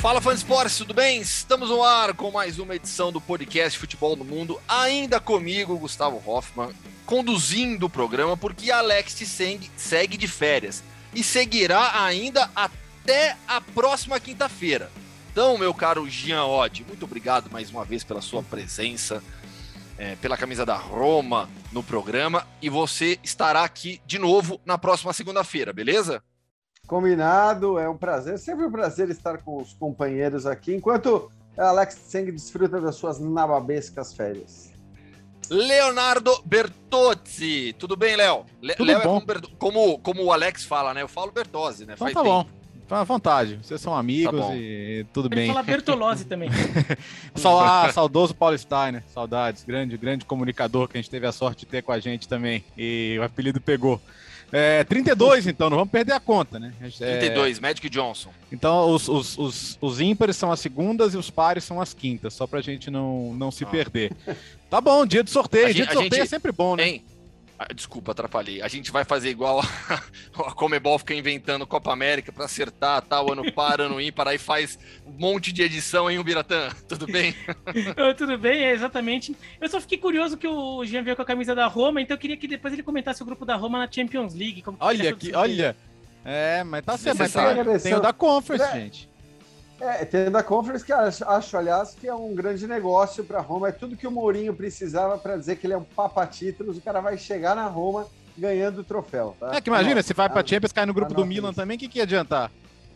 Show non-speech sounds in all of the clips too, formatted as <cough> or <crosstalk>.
Fala, fã de esportes, tudo bem? Estamos no ar com mais uma edição do podcast Futebol no Mundo. Ainda comigo, Gustavo Hoffman, conduzindo o programa, porque Alex Tseng segue de férias e seguirá ainda até a próxima quinta-feira. Então, meu caro Jean Odd, muito obrigado mais uma vez pela sua presença, é, pela camisa da Roma no programa, e você estará aqui de novo na próxima segunda-feira, beleza? Combinado, é um prazer, sempre um prazer estar com os companheiros aqui, enquanto Alex Tseng desfruta das suas nababescas férias. Leonardo Bertozzi, tudo bem, Léo? Léo é como, como, como, o Alex fala, né? Eu falo Bertozzi, né? Então Faz tá tempo. bom. Fica à vontade, vocês são amigos tá e tudo Ele bem. fala Bertolozzi também. <laughs> ah, saudoso Paulo Steiner, saudades, grande, grande comunicador que a gente teve a sorte de ter com a gente também. E o apelido pegou. É, 32, então, não vamos perder a conta, né? É, 32, Magic Johnson. Então, os, os, os, os ímpares são as segundas e os pares são as quintas, só pra gente não, não se ah. perder. Tá bom, dia de sorteio. A dia gente, de sorteio gente, é sempre bom, né? Hein? Ah, desculpa, atrapalhei. A gente vai fazer igual a, <laughs> a Comebol fica inventando Copa América para acertar tal, ano par, ano ímpar, aí faz um monte de edição, hein, Ubiratã? Tudo bem? <laughs> Tudo bem, é exatamente. Eu só fiquei curioso que o Jean veio com a camisa da Roma, então eu queria que depois ele comentasse o grupo da Roma na Champions League. olha aqui, olha. É, mas tá certo, mas tem, tem o da Conference, é. gente. É, tendo a Conference, que acho, acho, aliás, que é um grande negócio para Roma. É tudo que o Mourinho precisava para dizer que ele é um papa-títulos. O cara vai chegar na Roma ganhando o troféu. Tá? É que imagina, se vai para Champions, cai no grupo do Milan também, o que, que ia adiantar?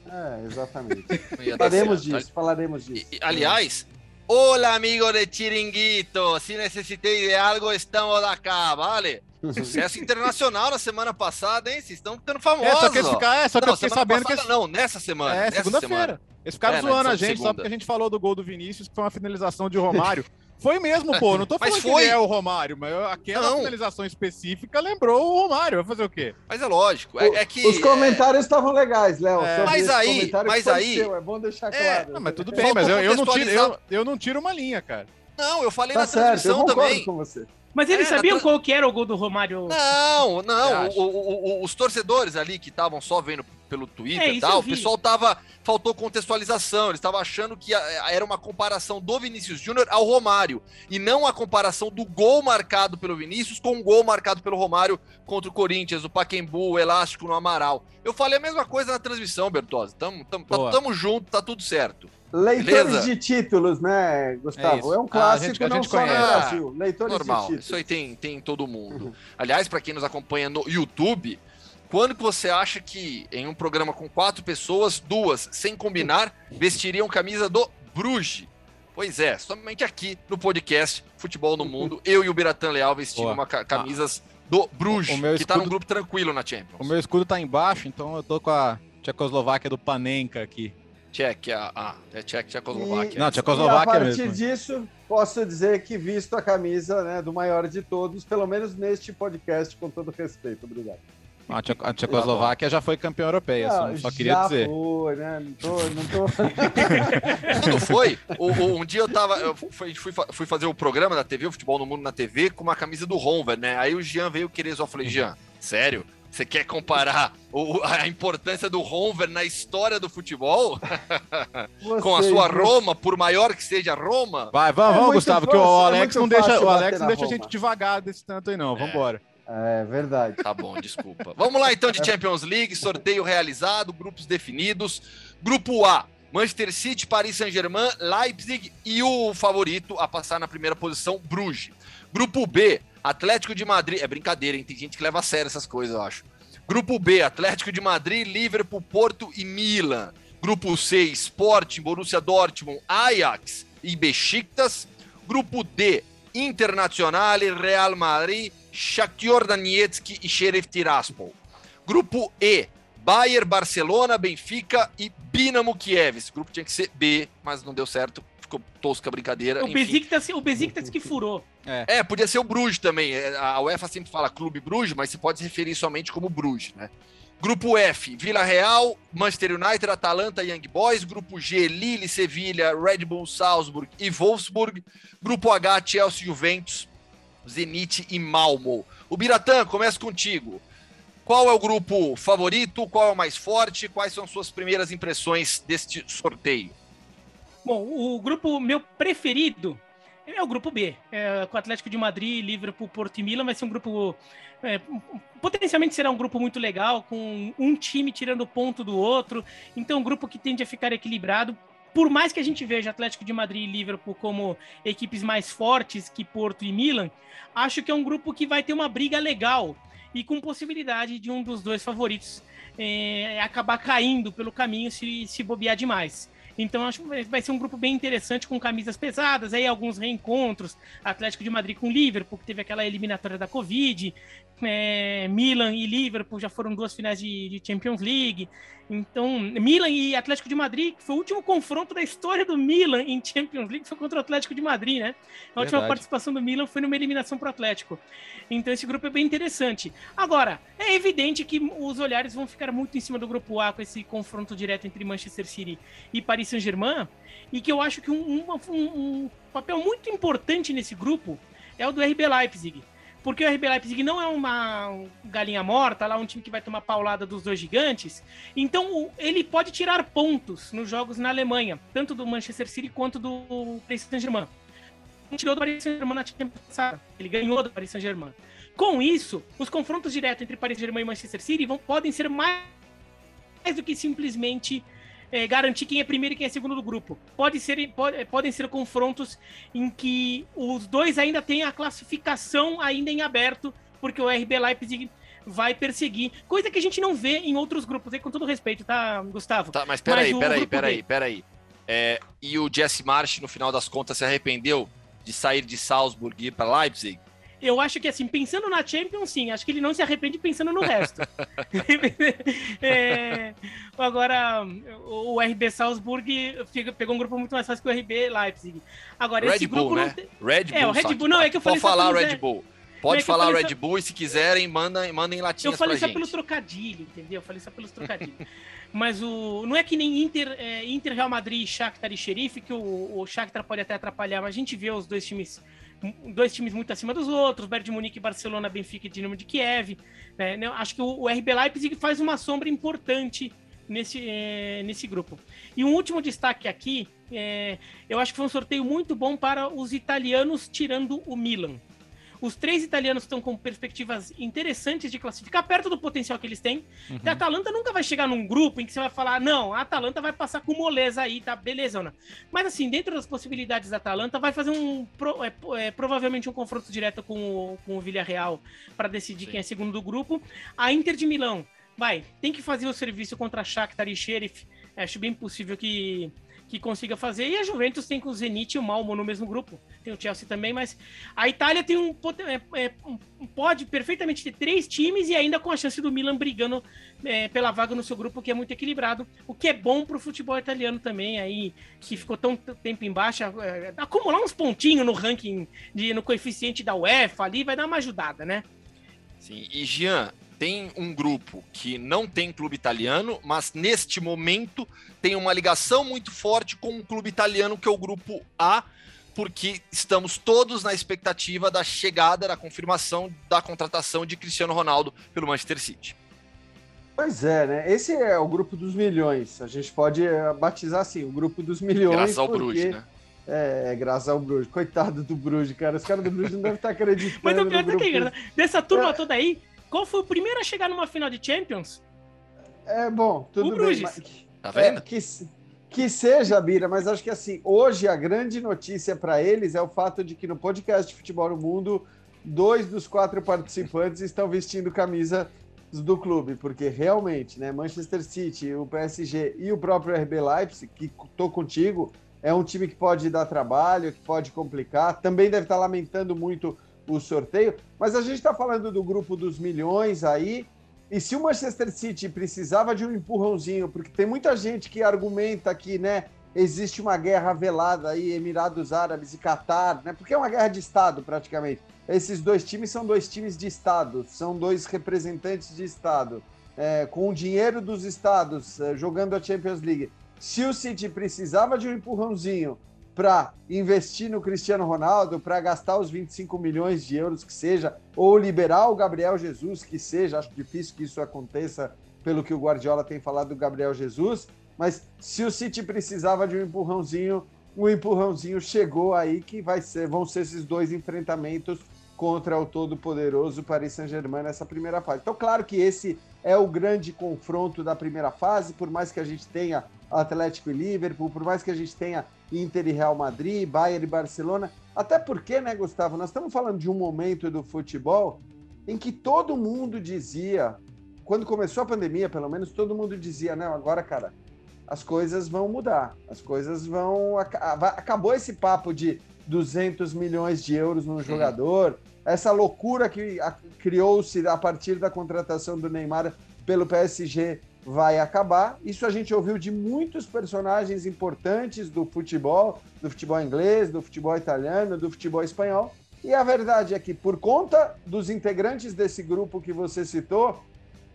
É, exatamente. <laughs> falaremos disso, falaremos disso. E, aliás, Olá, amigo de Chiringuito. Se necessitei de algo, estamos cá, vale? <laughs> Sucesso internacional na semana passada, hein? Vocês estão ficando famosos. É, só que, ficar, é, só que não, eu fiquei sabendo passada, que. Não, nessa semana. É, segunda-feira. Eles ficaram é, zoando a gente só porque a gente falou do gol do Vinícius, que foi uma finalização de Romário. <laughs> Foi mesmo, pô. Não tô falando que ele é o Romário, mas aquela não. finalização específica lembrou o Romário. Vai fazer o quê? Mas é lógico. É, é que, Os comentários estavam legais, Léo. É. Mas aí, mas aí. Seu, é bom deixar é. claro. Não, mas tudo bem, mas eu, eu, não tiro, eu, eu não tiro uma linha, cara. Não, eu falei tá na certo, transmissão eu também. com você. Mas eles é, sabiam tra... qual que era o gol do Romário? Não, não. O, o, o, os torcedores ali que estavam só vendo pelo Twitter é, e tal, o pessoal tava. Faltou contextualização. Eles estavam achando que era uma comparação do Vinícius Júnior ao Romário. E não a comparação do gol marcado pelo Vinícius com o gol marcado pelo Romário contra o Corinthians, o Paquembu, o Elástico no Amaral. Eu falei a mesma coisa na transmissão, Bertozzi. Tamo, tamo, tá, tamo junto, tá tudo certo. Leitores Beleza? de títulos, né, Gustavo? É, é um clássico ah, a gente, a gente não conhece. só no Brasil. Leitores Normal. de títulos. Isso aí tem, tem em todo mundo. Uhum. Aliás, para quem nos acompanha no YouTube, quando que você acha que em um programa com quatro pessoas, duas, sem combinar, vestiriam camisa do Bruges? Pois é, somente aqui no podcast Futebol no Mundo, eu e o Biratan Leal vestindo uma camisas do Bruges, que está num grupo tranquilo na Champions. O meu escudo tá embaixo, então eu tô com a Tchecoslováquia do Panenka aqui. Tchequia, ah, é Tchek, Tchecoslováquia. Não, Tchecoslováquia mesmo. a partir disso, posso dizer que visto a camisa né, do maior de todos, pelo menos neste podcast, com todo respeito. Obrigado. A Tchecoslováquia já foi campeã europeia, não, só, queria já dizer. Foi, né? Não tô. Não tô... <laughs> Quando foi? O, o, um dia eu tava. Eu fui, fui, fui, fazer o programa da TV, o Futebol no Mundo na TV, com uma camisa do Honver, né? Aí o Jean veio querer só. Eu falei, Jean, sério? Você quer comparar o, a importância do Honver na história do futebol <laughs> com a sua Roma, por maior que seja Roma? Vai, vamos, é vamos Gustavo, que o é Alex é não deixa, o Alex não deixa a gente devagar desse tanto aí, não. Vamos embora. É verdade. Tá bom, desculpa. Vamos lá então de Champions League, sorteio realizado, grupos definidos. Grupo A, Manchester City, Paris Saint-Germain, Leipzig e o favorito a passar na primeira posição, Bruges. Grupo B, Atlético de Madrid. É brincadeira, hein? Tem gente que leva a sério essas coisas, eu acho. Grupo B, Atlético de Madrid, Liverpool, Porto e Milan. Grupo C, Sporting, Borussia Dortmund, Ajax e Besiktas. Grupo D, Internacional, Real Madrid, Shakhtar Donetsk e Sheriff Tiraspol. Grupo E, Bayern, Barcelona, Benfica e Dinamo Kiev. Esse grupo tinha que ser B, mas não deu certo ficou tosca brincadeira. O Besiktas, o Besiktas que furou. É. é. podia ser o Bruges também. É, a UEFA sempre fala Clube Bruges, mas se pode se referir somente como Bruges, né? Grupo F, Vila Real, Manchester United, Atalanta Young Boys. Grupo G, Lille, Sevilha, Red Bull Salzburg e Wolfsburg. Grupo H, Chelsea, Juventus, Zenit e Malmo. O Biratã, começa contigo. Qual é o grupo favorito? Qual é o mais forte? Quais são suas primeiras impressões deste sorteio? Bom, o grupo meu preferido é o grupo B, é, com Atlético de Madrid, Liverpool, Porto e Milan. Vai ser um grupo. É, potencialmente será um grupo muito legal, com um time tirando ponto do outro. Então, um grupo que tende a ficar equilibrado. Por mais que a gente veja Atlético de Madrid e Liverpool como equipes mais fortes que Porto e Milan, acho que é um grupo que vai ter uma briga legal e com possibilidade de um dos dois favoritos é, acabar caindo pelo caminho se, se bobear demais. Então acho que vai ser um grupo bem interessante com camisas pesadas, aí alguns reencontros, Atlético de Madrid com Liverpool, que teve aquela eliminatória da Covid, é, Milan e Liverpool já foram duas finais de, de, Champions League. Então, Milan e Atlético de Madrid, que foi o último confronto da história do Milan em Champions League, foi contra o Atlético de Madrid, né? A última Verdade. participação do Milan foi numa eliminação para o Atlético. Então, esse grupo é bem interessante. Agora, é evidente que os olhares vão ficar muito em cima do grupo A com esse confronto direto entre Manchester City e Paris Saint-Germain, e que eu acho que um, um, um papel muito importante nesse grupo é o do RB Leipzig porque o RB Leipzig não é uma galinha morta, lá um time que vai tomar paulada dos dois gigantes. Então ele pode tirar pontos nos jogos na Alemanha, tanto do Manchester City quanto do Paris Saint-Germain. Tirou do Paris Saint-Germain na Champions passada, ele ganhou do Paris Saint-Germain. Com isso, os confrontos diretos entre Paris Saint-Germain e Manchester City vão, podem ser mais do que simplesmente é, garantir quem é primeiro e quem é segundo do grupo. Pode ser, pode, podem ser confrontos em que os dois ainda têm a classificação ainda em aberto, porque o RB Leipzig vai perseguir, coisa que a gente não vê em outros grupos, aí com todo respeito, tá, Gustavo? Tá, mas peraí, mas peraí, peraí, peraí. É, e o Jesse March, no final das contas, se arrependeu de sair de Salzburg e ir para Leipzig? eu acho que, assim, pensando na Champions, sim. Acho que ele não se arrepende pensando no resto. <laughs> <laughs> é, agora, o RB Salzburg pegou um grupo muito mais fácil que o RB Leipzig. Agora, Red esse Bull, grupo né? Tem... Red Bull. É, o Red Bull, não, é que eu falei Pode falar Red Bull. Pode é falar Red Bull e se quiserem, mandem, mandem latinhas Eu falei só gente. pelo trocadilho, entendeu? Eu falei só pelos trocadilhos. <laughs> Mas o, não é que nem Inter, é, Inter Real Madrid, Shakhtar e Xerife, que o, o Shakhtar pode até atrapalhar, mas a gente vê os dois times dois times muito acima dos outros, Bayern de Munique, Barcelona, Benfica e Dinamo de Kiev. Né? Acho que o, RB Leipzig faz uma sombra importante nesse, é, nesse grupo. E um último destaque aqui, é, eu acho que foi um sorteio muito bom para os italianos, tirando o Milan. Os três italianos estão com perspectivas interessantes de classificar perto do potencial que eles têm. Uhum. a Atalanta nunca vai chegar num grupo em que você vai falar, não, a Atalanta vai passar com moleza aí, tá beleza, Mas assim, dentro das possibilidades da Atalanta, vai fazer um é, é, provavelmente um confronto direto com o, com o Villarreal para decidir Sim. quem é segundo do grupo. A Inter de Milão, vai, tem que fazer o serviço contra Shakhtar e Sheriff. Acho bem possível que que consiga fazer. E a Juventus tem com o Zenit e o Malmo no mesmo grupo. Tem o Chelsea também, mas a Itália tem um é, é, pode perfeitamente ter três times e ainda com a chance do Milan brigando é, pela vaga no seu grupo, que é muito equilibrado, o que é bom para o futebol italiano também, aí que ficou tão tempo embaixo, é, acumular uns pontinhos no ranking, de, no coeficiente da UEFA ali, vai dar uma ajudada, né? Sim, e Jean, tem um grupo que não tem clube italiano, mas neste momento tem uma ligação muito forte com um clube italiano que é o grupo A, porque estamos todos na expectativa da chegada, da confirmação da contratação de Cristiano Ronaldo pelo Manchester City. Pois é, né? Esse é o grupo dos milhões. A gente pode eh, batizar assim, o grupo dos milhões. Graças ao porque... Bruges, né? É, é, graças ao Bruges. Coitado do Bruges, cara. Os caras do Bruges não devem estar acreditando. <laughs> Mas o pior é que, cara, dessa turma é. toda aí, qual foi o primeiro a chegar numa final de Champions? É, bom, tudo o Bruges. bem. Mas... Tá vendo? É, que, que seja, Bira, mas acho que assim, hoje a grande notícia para eles é o fato de que no podcast de Futebol no Mundo, dois dos quatro participantes <laughs> estão vestindo camisa do clube, porque realmente, né, Manchester City, o PSG e o próprio RB Leipzig, que tô contigo, é um time que pode dar trabalho, que pode complicar, também deve estar lamentando muito o sorteio, mas a gente está falando do grupo dos milhões aí, e se o Manchester City precisava de um empurrãozinho, porque tem muita gente que argumenta que, né, existe uma guerra velada aí, Emirados Árabes e Catar, né? Porque é uma guerra de Estado, praticamente. Esses dois times são dois times de Estado, são dois representantes de Estado, é, com o dinheiro dos Estados, é, jogando a Champions League. Se o City precisava de um empurrãozinho para investir no Cristiano Ronaldo, para gastar os 25 milhões de euros que seja, ou liberar o Gabriel Jesus que seja. Acho difícil que isso aconteça pelo que o Guardiola tem falado do Gabriel Jesus. Mas se o City precisava de um empurrãozinho, o um empurrãozinho chegou aí que vai ser, vão ser esses dois enfrentamentos contra o todo-poderoso Paris Saint-Germain nessa primeira fase. Então, claro que esse é o grande confronto da primeira fase, por mais que a gente tenha Atlético e Liverpool, por mais que a gente tenha Inter e Real Madrid, Bayern e Barcelona, até porque, né, Gustavo, nós estamos falando de um momento do futebol em que todo mundo dizia, quando começou a pandemia, pelo menos todo mundo dizia, não, agora, cara, as coisas vão mudar, as coisas vão. Acabou esse papo de 200 milhões de euros num jogador, essa loucura que criou-se a partir da contratação do Neymar pelo PSG vai acabar. Isso a gente ouviu de muitos personagens importantes do futebol, do futebol inglês, do futebol italiano, do futebol espanhol. E a verdade é que, por conta dos integrantes desse grupo que você citou,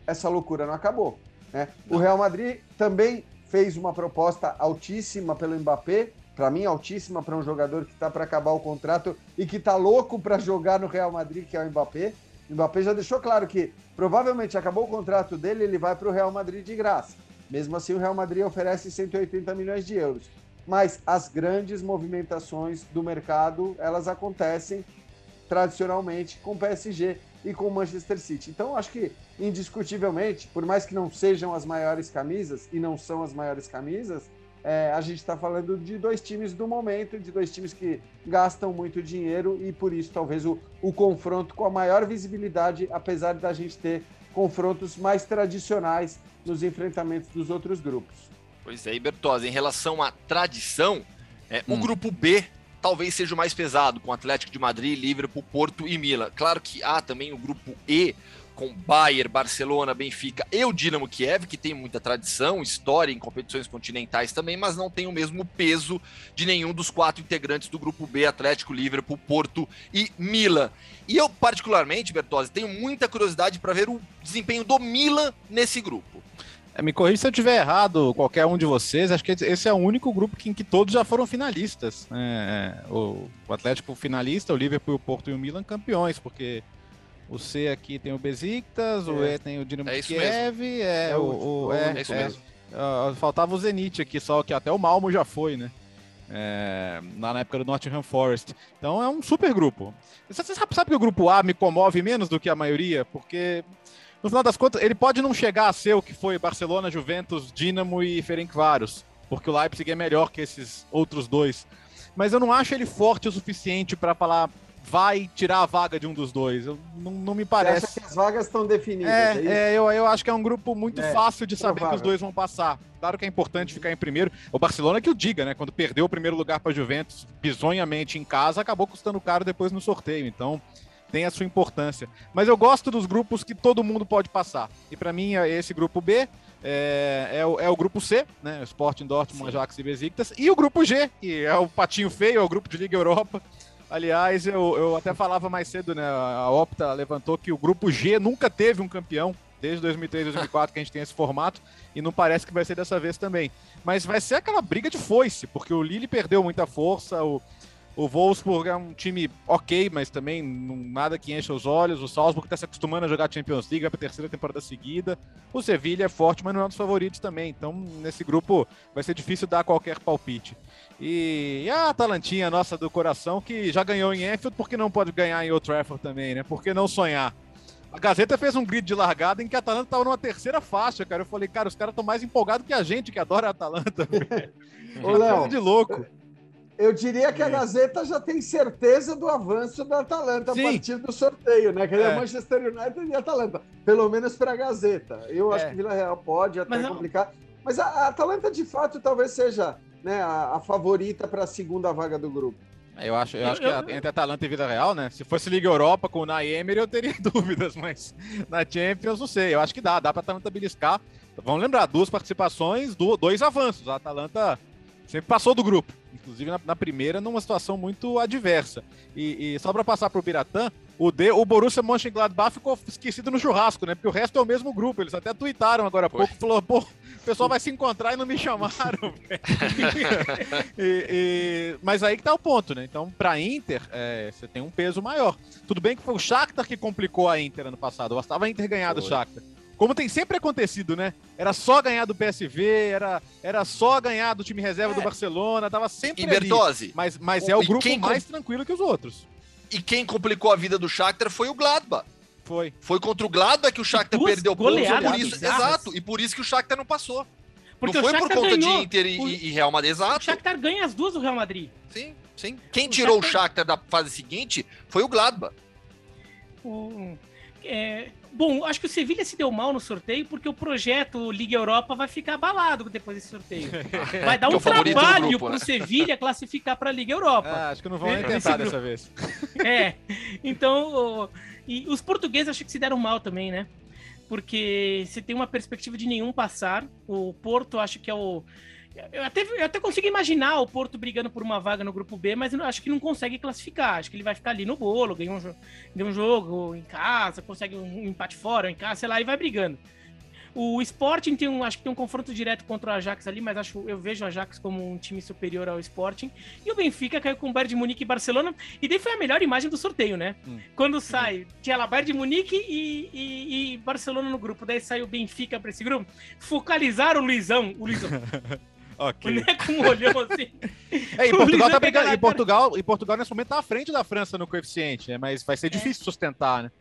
essa loucura não acabou. Né? O Real Madrid também fez uma proposta altíssima pelo Mbappé, para mim altíssima para um jogador que está para acabar o contrato e que está louco para jogar no Real Madrid, que é o Mbappé. O Mbappé já deixou claro que provavelmente acabou o contrato dele, ele vai para o Real Madrid de graça. Mesmo assim, o Real Madrid oferece 180 milhões de euros. Mas as grandes movimentações do mercado, elas acontecem tradicionalmente com o PSG e com o Manchester City. Então, acho que indiscutivelmente, por mais que não sejam as maiores camisas, e não são as maiores camisas, é, a gente está falando de dois times do momento, de dois times que gastam muito dinheiro e por isso talvez o, o confronto com a maior visibilidade, apesar da gente ter confrontos mais tradicionais nos enfrentamentos dos outros grupos. Pois é, e Bertozzi, em relação à tradição, é, hum. o grupo B talvez seja o mais pesado, com Atlético de Madrid, Liverpool, Porto e Milan. Claro que há também o grupo E, com Bayern, Barcelona, Benfica e o Dinamo Kiev, que tem muita tradição, história em competições continentais também, mas não tem o mesmo peso de nenhum dos quatro integrantes do grupo B, Atlético, Liverpool, Porto e Milan. E eu, particularmente, Bertozzi, tenho muita curiosidade para ver o desempenho do Milan nesse grupo. É, me corrija se eu estiver errado, qualquer um de vocês. Acho que esse é o único grupo em que todos já foram finalistas. É, é o Atlético finalista, o Liverpool, o Porto e o Milan campeões, porque o C aqui tem o Besiktas, é. o E tem o Dinamo é Kiev, é, é, o, o, é, é isso mesmo. Uh, faltava o Zenit aqui, só que até o Malmo já foi, né? É, na época do Nottingham Forest. Então é um super grupo. Você sabe, sabe que o grupo A me comove menos do que a maioria? Porque, no final das contas, ele pode não chegar a ser o que foi Barcelona, Juventus, Dinamo e Ferencváros, porque o Leipzig é melhor que esses outros dois. Mas eu não acho ele forte o suficiente para falar vai tirar a vaga de um dos dois. Eu, não, não me parece. Você acha que as vagas estão definidas? É, é, é, eu, eu acho que é um grupo muito é, fácil de saber que os dois vão passar. Claro que é importante ficar em primeiro. O Barcelona que o diga, né? Quando perdeu o primeiro lugar para a Juventus bizonhamente em casa, acabou custando caro depois no sorteio. Então tem a sua importância. Mas eu gosto dos grupos que todo mundo pode passar. E para mim, é esse grupo B é, é, o, é o grupo C, né? Sporting, Dortmund, Ajax e Besiktas. E o grupo G, que é o patinho feio, é o grupo de Liga Europa. Aliás, eu, eu até falava mais cedo, né? A Opta levantou que o grupo G nunca teve um campeão, desde 2003, 2004 que a gente tem esse formato, e não parece que vai ser dessa vez também. Mas vai ser aquela briga de foice, porque o Lille perdeu muita força, o, o Wolfsburg é um time ok, mas também não, nada que encha os olhos. O Salzburg está se acostumando a jogar Champions League, é para a terceira temporada seguida. O Sevilla é forte, mas não é um dos favoritos também. Então, nesse grupo, vai ser difícil dar qualquer palpite. E, e a Atalantinha, nossa do coração, que já ganhou em Enfield, por que não pode ganhar em Old Trafford também, né? Por que não sonhar? A Gazeta fez um grid de largada em que a Atalanta estava numa terceira faixa, cara. Eu falei, cara, os caras estão mais empolgados que a gente que adora a Atalanta. <laughs> Ô, Léo, de louco. Eu diria que a Gazeta já tem certeza do avanço da Atalanta Sim. a partir do sorteio, né? Que é, é Manchester United e Atalanta. Pelo menos para a Gazeta. Eu é. acho que Vila Real pode até Mas complicar. Mas a, a Atalanta, de fato, talvez seja né, a, a favorita para a segunda vaga do grupo. Eu acho, eu acho que entre Atalanta e Vida Real, né? Se fosse Liga Europa com o Naemer, eu teria <laughs> dúvidas, mas na Champions não sei. Eu acho que dá, dá para Atalanta beliscar. Vamos lembrar, duas participações, dois avanços. A Atalanta sempre passou do grupo, inclusive na, na primeira, numa situação muito adversa. E, e só para passar para o Biratã, o, D, o Borussia Mönchengladbach ficou esquecido no churrasco, né? Porque o resto é o mesmo grupo. Eles até tuitaram agora há pouco, falou, pô, pessoal vai se encontrar e não me chamaram. <laughs> <laughs> e, e, mas aí que tá o ponto, né? Então, pra Inter, é, você tem um peso maior. Tudo bem que foi o Shakhtar que complicou a Inter ano passado. Bastava a Inter ganhar do Shakhtar. Como tem sempre acontecido, né? Era só ganhar do PSV, era, era só ganhar do time reserva é. do Barcelona, tava sempre e ali. Mas, mas é o grupo mais tranquilo que os outros. E quem complicou a vida do Shakhtar foi o Gladbach. Foi. Foi contra o Gladbach que o Shakhtar perdeu pontos. Por isso, exato, e por isso que o Shakhtar não passou. Porque não foi por conta ganhou. de Inter e, o... e, Real Madrid, exato. O Shakhtar ganha as duas do Real Madrid. Sim, sim. Quem o tirou Shakhtar... o Shakhtar da fase seguinte foi o Gladbach. O... É, bom, acho que o Sevilha se deu mal no sorteio porque o projeto Liga Europa vai ficar abalado depois desse sorteio. <laughs> Vai dar um é trabalho para o né? Sevilha classificar para a Liga Europa. Ah, acho que não vão nem tentar dessa vez. <laughs> É, então e os portugueses acho que se deram mal também, né? Porque você tem uma perspectiva de nenhum passar. O Porto acho que é o. Eu até, eu até consigo imaginar o Porto brigando por uma vaga no grupo B, mas eu acho que não consegue classificar. Acho que ele vai ficar ali no bolo, ganha um, ganha um jogo em casa, consegue um empate fora, em casa, sei lá, e vai brigando. O Sporting tem um, acho que tem um confronto direto contra o Ajax ali, mas acho, eu vejo o Ajax como um time superior ao Sporting. E o Benfica caiu com o Bayern de Munique e Barcelona. E daí foi a melhor imagem do sorteio, né? Hum. Quando sai, tinha lá Bayern de Munique e, e, e, Barcelona no grupo. Daí saiu o Benfica para esse grupo. Focalizaram o Luizão. O Luizão. <laughs> Ok. O Neco olhou assim. É, e <laughs> Portugal tá brigando. E Portugal, e Portugal nesse momento tá à frente da França no coeficiente, né? Mas vai ser é. difícil sustentar, né?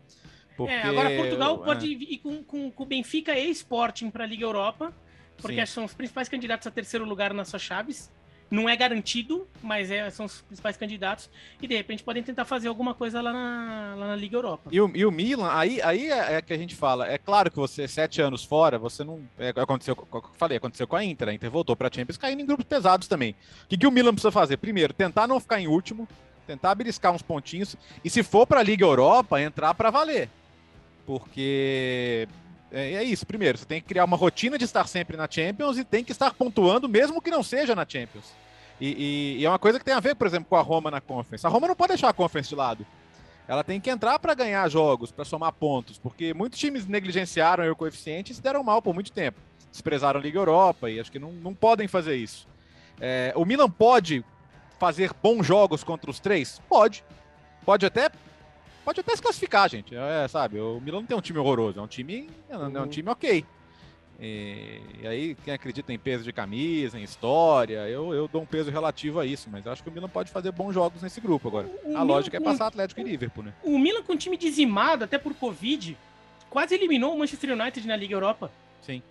Porque... É, agora Portugal é. pode ir com, com, com o Benfica e Sporting para a Liga Europa, porque são os principais candidatos a terceiro lugar nas suas chaves. Não é garantido, mas é, são os principais candidatos. E de repente podem tentar fazer alguma coisa lá na, lá na Liga Europa. E o, e o Milan, aí, aí é, é, que a gente fala. É claro que você, sete anos fora, você não. É, aconteceu, falei, aconteceu com a Inter. A Inter voltou para a Champions caindo em grupos pesados também. O que, que o Milan precisa fazer? Primeiro, tentar não ficar em último, tentar beliscar uns pontinhos. E se for para a Liga Europa, entrar para valer. Porque é, é, isso. Primeiro, você tem que criar uma rotina de estar sempre na Champions e tem que estar pontuando, mesmo que não seja na Champions. E, e, e, é uma coisa que tem a ver, por exemplo, com a Roma na Conference. A Roma não pode deixar a Conference de lado. Ela tem que entrar para ganhar jogos, para somar pontos, porque muitos times negligenciaram o coeficiente e se deram mal por muito tempo. Desprezaram a Liga Europa e acho que não, não podem fazer isso. É, o Milan pode fazer bons jogos contra os três? Pode. Pode até pode até se classificar, gente. É, sabe, o Milan não tem um time horroroso, é um time, é um uhum. time ok. E, e, aí, quem acredita em peso de camisa, em história, eu, eu dou um peso relativo a isso, mas eu acho que o Milan pode fazer bons jogos nesse grupo agora. O a Milan, lógica é passar Atlético e Liverpool, né? O Milan com um time dizimado, até por Covid, quase eliminou o Manchester United na Liga Europa. Sim.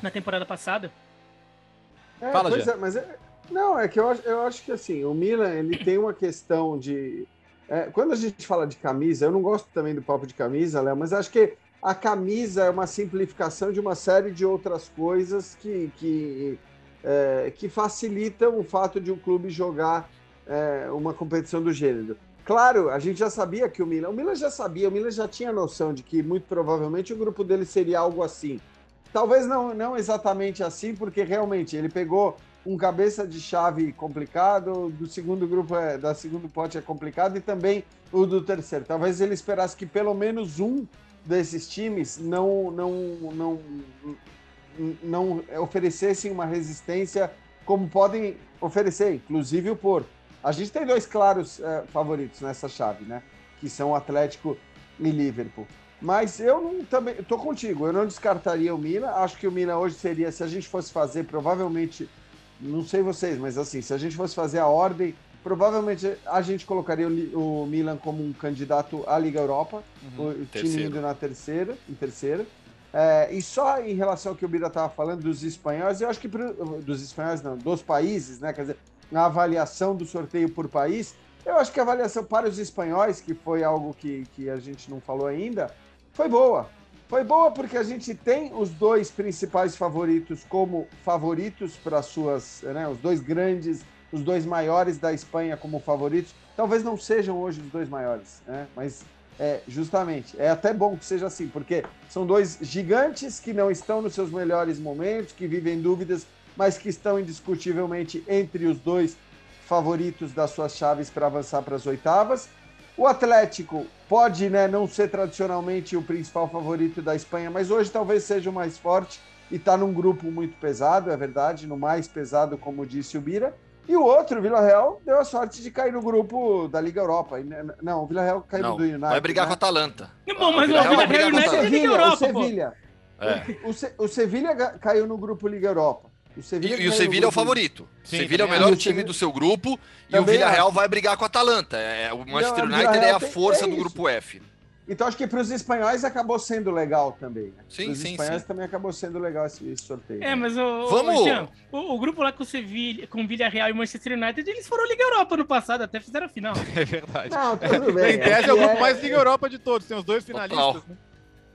Na temporada passada. É, Fala, pois é, mas é, não, é que eu, eu acho que assim, o Milan ele tem uma questão de é, quando a gente fala de camisa, eu não gosto também do papo de camisa, Léo, mas acho que a camisa é uma simplificação de uma série de outras coisas que, que, é, que facilitam o fato de um clube jogar é, uma competição do gênero. Claro, a gente já sabia que o Milan, o Milan já sabia, o Milan já tinha noção de que muito provavelmente o grupo dele seria algo assim. Talvez não, não exatamente assim, porque realmente ele pegou um cabeça de chave complicado, do segundo grupo é, da segundo pote é complicado e também o do terceiro. Talvez ele esperasse que pelo menos um desses times não não não não oferecessem uma resistência como podem oferecer, inclusive o Porto. A gente tem dois claros é, favoritos nessa chave, né? Que são o Atlético e Liverpool. Mas eu não também estou contigo. Eu não descartaria o Milan. Acho que o Milan hoje seria, se a gente fosse fazer, provavelmente não sei vocês, mas assim, se a gente fosse fazer a ordem, provavelmente a gente colocaria o, o Milan como um candidato à Liga Europa, uhum, o time indo na terceira, em terceira. É, e só em relação ao que o Bira estava falando dos espanhóis, eu acho que pro, dos espanhóis não, dos países, né? Quer dizer, na avaliação do sorteio por país, eu acho que a avaliação para os espanhóis, que foi algo que, que a gente não falou ainda, foi boa. Foi boa porque a gente tem os dois principais favoritos como favoritos para suas, né, os dois grandes, os dois maiores da Espanha como favoritos. Talvez não sejam hoje os dois maiores, né? Mas é justamente é até bom que seja assim, porque são dois gigantes que não estão nos seus melhores momentos, que vivem dúvidas, mas que estão indiscutivelmente entre os dois favoritos das suas chaves para avançar para as oitavas. O Atlético pode né, não ser tradicionalmente o principal favorito da Espanha, mas hoje talvez seja o mais forte. e está num grupo muito pesado, é verdade, no mais pesado, como disse o Bira. E o outro, o Vila Real, deu a sorte de cair no grupo da Liga Europa. Não, o Vila Real caiu não, do United. Vai brigar né? com a Atalanta. Bom, mas o Vila Real vai brigar com a Liga Europa. O Sevilha. É. O Sevilha caiu no grupo Liga Europa. O Sevilha e, e o Sevilha é o favorito. o Sevilha é o melhor time do seu grupo e o Vila Real vai brigar com a Atalanta. É, o Manchester não, United é a força é do grupo F. Então acho que para os espanhóis acabou sendo legal também. Né? Sim, os sim, espanhóis sim. também acabou sendo legal esse, esse sorteio. É, mas o, Vamos. O, Jean, o, o, grupo lá com o Sevilha, com Vila Real e Manchester United, eles foram Liga Europa no passado, até fizeram a final. <laughs> É verdade. Não, tudo bem. em tese é o grupo é... mais Liga Europa de todos, tem os dois finalistas. Né?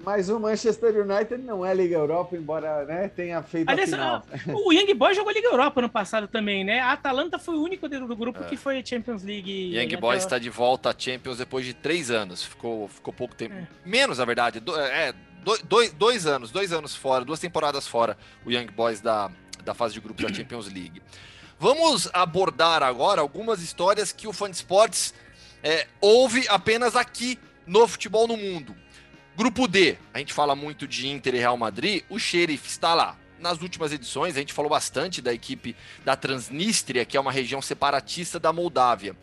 Mas o Manchester United não é Liga Europa, embora né, tenha feito Aliás, a final. O Young Boys jogou Liga Europa no passado também, né? A Atalanta foi o único do grupo é. que foi Champions League. Young Boys está de volta à Champions depois de três anos. Ficou, ficou pouco tempo. É. Menos, na verdade. Do, é, dois, dois anos, dois anos fora, duas temporadas fora, o Young Boys da, da fase de grupos da Champions League. Vamos abordar agora algumas histórias que o Fan Sports é, ouve apenas aqui no futebol no mundo. Grupo D, a gente fala muito de Inter e Real Madrid, o Sheriff está lá. Nas últimas edições, a gente falou bastante da equipe da Transnistria, que é uma região separatista da Moldávia.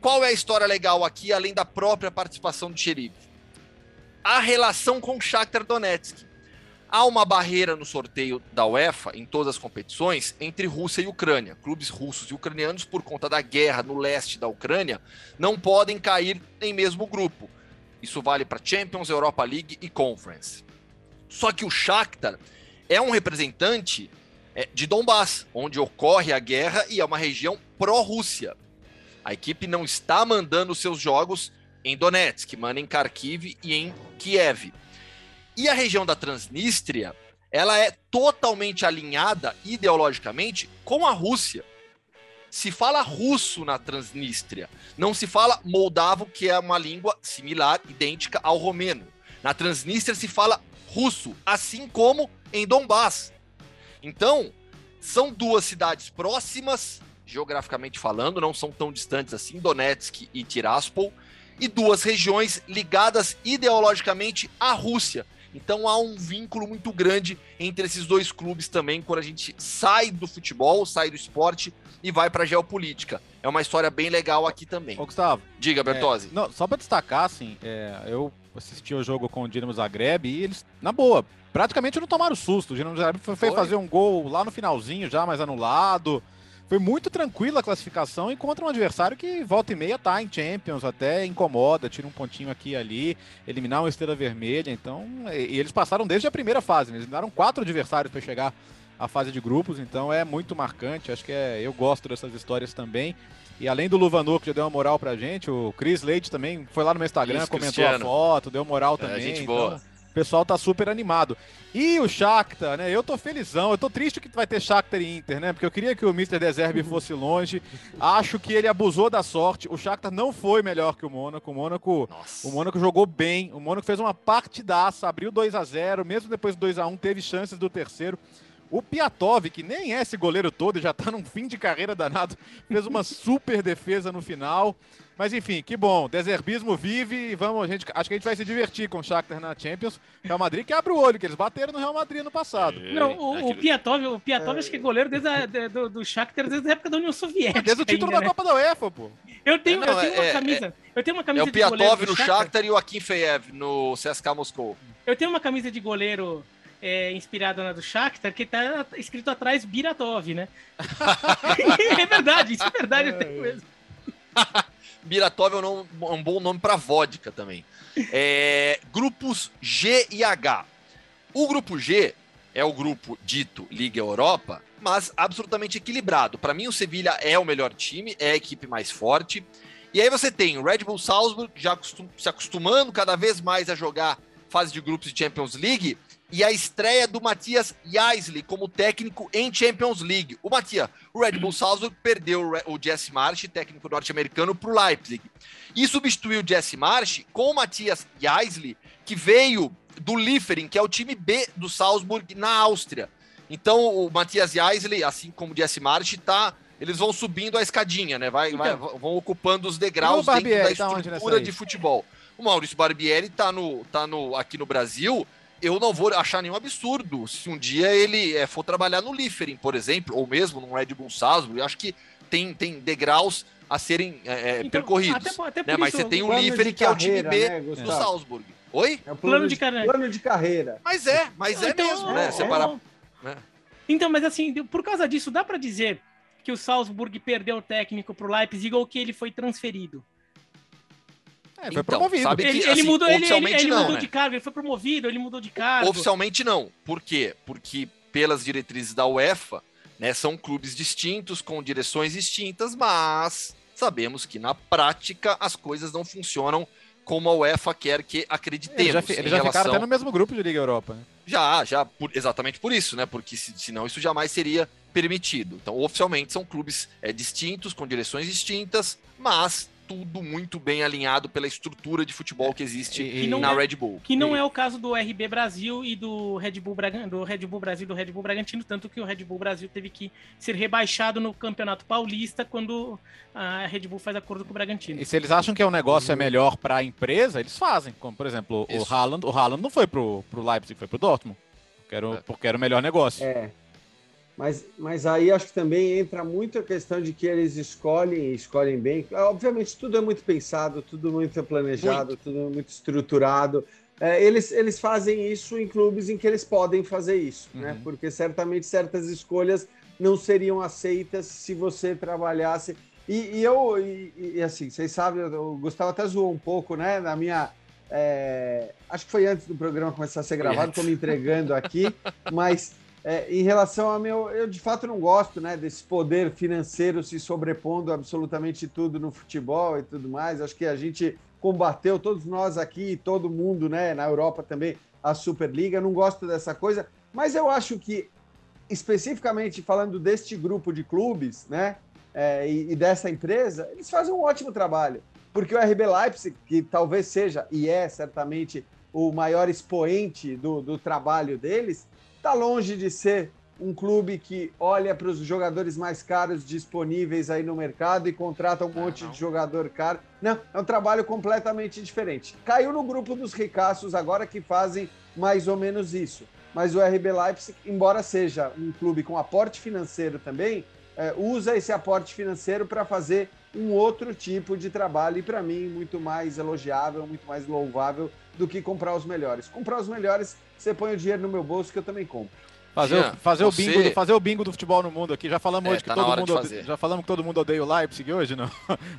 Qual é a história legal aqui, além da própria participação do Sheriff? A relação com o Shakhtar Donetsk. Há uma barreira no sorteio da UEFA, em todas as competições, entre Rússia e Ucrânia. Clubes russos e ucranianos, por conta da guerra no leste da Ucrânia, não podem cair em mesmo grupo. Isso vale para Champions, Europa League e Conference. Só que o Shakhtar é um representante é, de Donbass, onde ocorre a guerra e é uma região pró-Rússia. A equipe não está mandando seus jogos em Donetsk, manda em Kharkiv e em Kiev. E a região da Transnistria, ela é totalmente alinhada ideologicamente com a Rússia se fala russo na Transnistria, não se fala moldavo, que é uma língua similar, idêntica ao romeno. Na Transnistria se fala russo, assim como em Donbass. Então, são duas cidades próximas, geograficamente falando, não são tão distantes assim, Donetsk e Tiraspol, e duas regiões ligadas ideologicamente à Rússia. Então há um vínculo muito grande entre esses dois clubes também, quando a gente sai do futebol, sai do esporte e vai para geopolítica. É uma história bem legal aqui também. Ô, Gustavo. Diga, Bertozzi. É, não, só para destacar, assim, é, eu assisti o jogo com o Dinamo Zagreb e eles, na boa, praticamente não tomaram susto. O Dinamo Zagreb foi, foi fazer um gol lá no finalzinho, já mais anulado. Foi muito tranquila a classificação e contra um adversário que volta e meia tá em Champions, até incomoda, tira um pontinho aqui e ali, eliminar uma estrela vermelha. Então, e, e eles passaram desde a primeira fase, né? eles eliminaram quatro adversários para chegar à fase de grupos, então é muito marcante. Acho que é, eu gosto dessas histórias também. E além do Luvanor, que já deu uma moral pra gente, o Chris Leite também foi lá no meu Instagram, Isso, comentou Cristiano. a foto, deu moral também. É, gente então... boa. O pessoal tá super animado. E o Shakhtar, né? Eu tô felizão. Eu tô triste que vai ter Shakhtar e Inter, né? Porque eu queria que o Mr. Deserve fosse longe. Acho que ele abusou da sorte. O Shakhtar não foi melhor que o Mônaco. O Mônaco, o Mônaco jogou bem. O Mônaco fez uma partidaça, abriu 2 a 0 mesmo depois do 2 a 1 teve chances do terceiro. O Piatov, que nem é esse goleiro todo, já tá num fim de carreira danado, fez uma super defesa no final. Mas enfim, que bom. Deserbismo vive e vamos, a gente, acho que a gente vai se divertir com o Shakhtar na Champions. Real Madrid que abre o olho, que eles bateram no Real Madrid no passado. Não, o, o Piatov, o Piatov é. acho que é goleiro desde a, de, do, do Shakhtar desde a época da União Soviética. Desde o título ainda, da né? Copa da UEFA, pô. Eu tenho, é, não, eu tenho uma é, camisa. É, eu tenho uma camisa é o Piatov no Shakhtar. Shakhtar e o Akinfeev no CSKA Moscou. Eu tenho uma camisa de goleiro é, inspirada na do Shakhtar, que tá escrito atrás Biratov, né? <laughs> é verdade, isso é verdade, tenho mesmo. <laughs> Biratov é um, nome, um bom nome para vodka também. É, grupos G e H. O grupo G é o grupo dito Liga Europa, mas absolutamente equilibrado. Para mim, o Sevilha é o melhor time, é a equipe mais forte. E aí você tem o Red Bull Salzburg já se acostumando cada vez mais a jogar fase de grupos de Champions League e a estreia do Matias Yaisley como técnico em Champions League. O Matias, o Red Bull Salzburg perdeu o Jesse Marsh, técnico norte-americano, para o Leipzig. E substituiu o Jesse Marsh com o Matias Yaisley, que veio do Liefering, que é o time B do Salzburg na Áustria. Então o Matias Yaisley, assim como o Jesse Marsh, tá eles vão subindo a escadinha, né? Vai, vai então. vão ocupando os degraus dentro da estrutura tá de futebol. O Maurício Barbieri tá no, tá no aqui no Brasil eu não vou achar nenhum absurdo se um dia ele é, for trabalhar no Liefering, por exemplo, ou mesmo no Red Bull Salzburg. Eu acho que tem, tem degraus a serem é, então, percorridos. Até, até né? Mas você tem o Liefering, que é o time B né, do Salzburg. Oi? É o plano, plano de, de, carreira. plano de carreira. Mas é, mas é então, mesmo, né? Separar. Né? Então, mas assim, por causa disso, dá para dizer que o Salzburg perdeu o técnico para o Leipzig ou que ele foi transferido? É, foi então, promovido. Sabe que, ele, assim, ele mudou, ele, ele, ele não, mudou né? de cargo, ele foi promovido, ele mudou de cargo. Oficialmente não. Por quê? Porque pelas diretrizes da UEFA, né, são clubes distintos, com direções distintas, mas sabemos que na prática as coisas não funcionam como a UEFA quer que acreditemos. Eles já, eles já relação... ficaram até no mesmo grupo de Liga Europa, né? Já, já, por, exatamente por isso, né? Porque se, senão isso jamais seria permitido. Então, oficialmente, são clubes é, distintos, com direções distintas, mas tudo muito bem alinhado pela estrutura de futebol que existe e, na é, Red Bull. Que não e... é o caso do RB Brasil e do Red Bull Braga, do Red Bull Brasil e do Red Bull Bragantino, tanto que o Red Bull Brasil teve que ser rebaixado no Campeonato Paulista quando a Red Bull faz acordo com o Bragantino. E se eles acham que o negócio é melhor para a empresa, eles fazem. Como, por exemplo, Isso. o Haaland, o Haaland não foi pro, pro Leipzig, foi pro Dortmund. Porque era, o, é. porque era o melhor negócio. É. Mas, mas aí acho que também entra muito a questão de que eles escolhem, escolhem bem. Obviamente, tudo é muito pensado, tudo muito planejado, muito. tudo muito estruturado. É, eles, eles fazem isso em clubes em que eles podem fazer isso, né? uhum. né? Porque certamente certas escolhas não seriam aceitas se você trabalhasse. E, e eu, e, e, assim, vocês sabem, o Gustavo até zoou um pouco, né? Na minha. É, acho que foi antes do programa começar a ser gravado, estou me entregando aqui, <laughs> mas é, em relação a meu, eu de fato não gosto, né, desse poder financeiro se sobrepondo absolutamente tudo no futebol e tudo mais. Acho que a gente combateu todos nós aqui, todo mundo, né, na Europa também a Superliga. Não gosto dessa coisa, mas eu acho que especificamente falando deste grupo de clubes, né, é, e, e dessa empresa, eles fazem um ótimo trabalho, porque o RB Leipzig, que talvez seja e é certamente o maior expoente do, do trabalho deles, Está longe de ser um clube que olha para os jogadores mais caros disponíveis aí no mercado e contrata um monte de jogador caro. Não, é um trabalho completamente diferente. Caiu no grupo dos ricaços agora que fazem mais ou menos isso. Mas o RB Leipzig, embora seja um clube com aporte financeiro também, é, usa esse aporte financeiro para fazer um outro tipo de trabalho e para mim muito mais elogiável, muito mais louvável do que comprar os melhores. Comprar os melhores, você põe o dinheiro no meu bolso que eu também compro. Fazer, Jean, o, fazer, você... o bingo, fazer o bingo do futebol no mundo aqui. Já falamos é, hoje tá que todo mundo odeia, já falamos que todo mundo odeia o Leipzig hoje, não?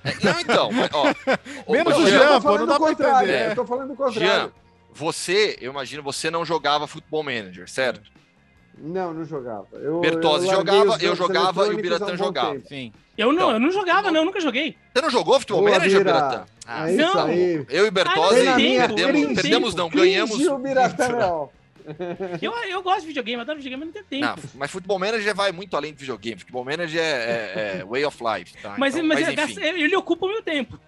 É, não, então, ó, <laughs> menos o Jean, pô, não dá pra entender. É. Eu tô falando do contrário. Jean, você, eu imagino, você não jogava futebol manager, certo? Não, não jogava. Eu, Bertozzi eu jogava, eu jogava e o Biratã jogava. Sim. Eu não, então, eu não jogava, não, eu nunca joguei. Você não jogou futebol Boa, manager, Biratã? Ah, é não. Aí. Eu e Bertozzi ah, perdemos, perdemos não, ganhamos. O Biratã, não. Eu, eu gosto de videogame, adoro videogame, mas não tem tempo. Não, mas futebol manager vai muito além de videogame. Futebol manager é, é, é way of life. Tá? Mas, então, mas, mas é, ele ocupa o meu tempo.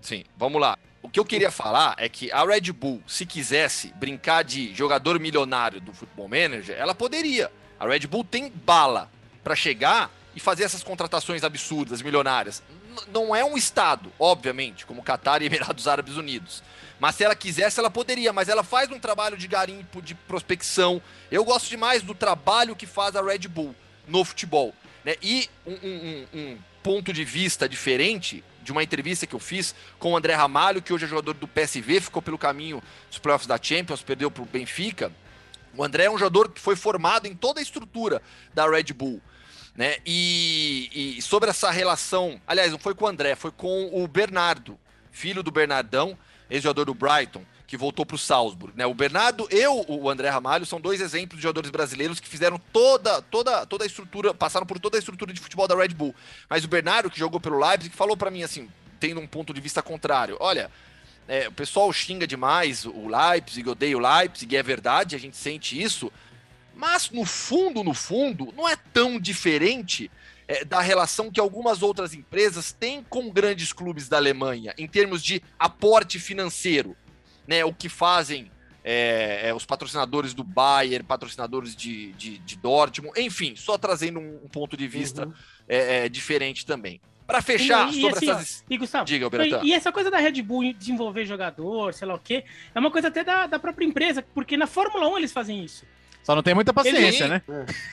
Sim, vamos lá. O que eu queria falar é que a Red Bull, se quisesse brincar de jogador milionário do futebol manager, ela poderia. A Red Bull tem bala para chegar e fazer essas contratações absurdas, milionárias. N não é um Estado, obviamente, como Qatar e Emirados Árabes Unidos. Mas se ela quisesse, ela poderia. Mas ela faz um trabalho de garimpo, de prospecção. Eu gosto demais do trabalho que faz a Red Bull no futebol. Né? E um, um, um ponto de vista diferente de uma entrevista que eu fiz com o André Ramalho, que hoje é jogador do PSV, ficou pelo caminho dos playoffs da Champions, perdeu para o Benfica. O André é um jogador que foi formado em toda a estrutura da Red Bull. Né? E, e sobre essa relação, aliás, não foi com o André, foi com o Bernardo, filho do Bernardão, ex-jogador do Brighton, que voltou para o Salzburg. Né? O Bernardo e o André Ramalho são dois exemplos de jogadores brasileiros que fizeram toda, toda, toda a estrutura, passaram por toda a estrutura de futebol da Red Bull. Mas o Bernardo, que jogou pelo Leipzig, falou para mim assim, tendo um ponto de vista contrário: olha. É, o pessoal xinga demais o Leipzig, odeia o Leipzig, é verdade, a gente sente isso, mas no fundo, no fundo, não é tão diferente é, da relação que algumas outras empresas têm com grandes clubes da Alemanha, em termos de aporte financeiro. Né, o que fazem é, é, os patrocinadores do Bayern, patrocinadores de, de, de Dortmund, enfim, só trazendo um, um ponto de vista uhum. É, é, diferente também. Para fechar e, e sobre assim, essas. E Gustavo, Diga, e, e, essa coisa da Red Bull desenvolver jogador, sei lá o quê, é uma coisa até da, da própria empresa, porque na Fórmula 1 eles fazem isso. Só não tem muita paciência, né?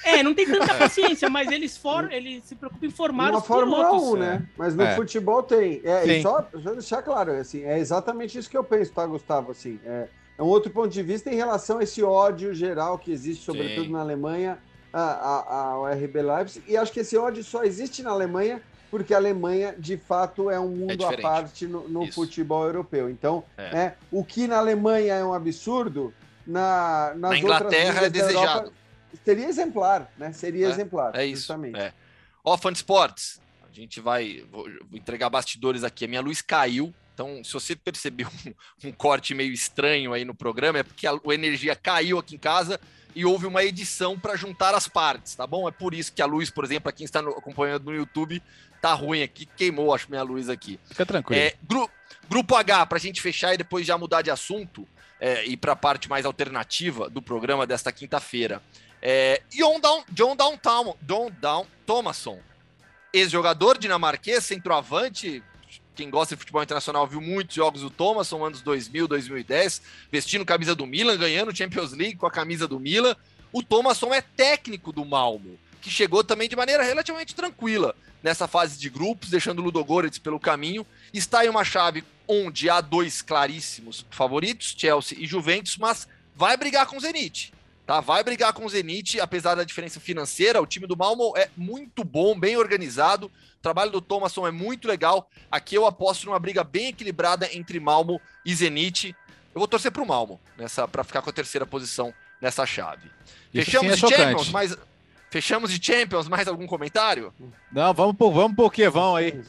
É, não tem tanta <laughs> paciência, mas eles, for, eles se preocupam em formar Na Fórmula pilotos. 1, né? Mas no é. futebol tem. É, e só, só deixar claro, assim, é exatamente isso que eu penso, tá, Gustavo? Assim, é, é um outro ponto de vista em relação a esse ódio geral que existe, sobretudo Sim. na Alemanha, ao RB Leipzig. E acho que esse ódio só existe na Alemanha porque a Alemanha, de fato, é um mundo é à parte no, no futebol europeu. Então, é. é. o que na Alemanha é um absurdo, na, nas na Inglaterra é desejado. Europa, seria exemplar, né? Seria é, exemplar. É isso. Justamente. É. Ó, Fan Sports, a gente vai vou, vou, entregar bastidores aqui. A minha luz caiu. Então, se você percebeu um, um corte meio estranho aí no programa, é porque a, a energia caiu aqui em casa e houve uma edição para juntar as partes, tá bom? É por isso que a luz, por exemplo, aqui está no, acompanhando no YouTube, tá ruim aqui, queimou, acho, minha luz aqui. Fica tranquilo. É, gru, grupo H, para a gente fechar e depois já mudar de assunto é, e para a parte mais alternativa do programa desta quinta-feira. É, John, Down, John Downtown, John Down Thomason, ex-jogador dinamarquês, centroavante. Quem gosta de futebol internacional viu muitos jogos do Thomason, anos 2000, 2010, vestindo camisa do Milan, ganhando Champions League com a camisa do Milan. O Thomason é técnico do Malmo, que chegou também de maneira relativamente tranquila nessa fase de grupos, deixando o Ludogorets pelo caminho. Está em uma chave onde há dois claríssimos favoritos, Chelsea e Juventus, mas vai brigar com o Zenit. Tá? Vai brigar com o Zenit, apesar da diferença financeira. O time do Malmo é muito bom, bem organizado. O trabalho do Thomason é muito legal. Aqui eu aposto numa briga bem equilibrada entre Malmo e Zenit. Eu vou torcer para o Malmo nessa para ficar com a terceira posição nessa chave. Isso Fechamos é de Champions, mas fechamos de Champions. Mais algum comentário? Não, vamos por vamos por que vão aí.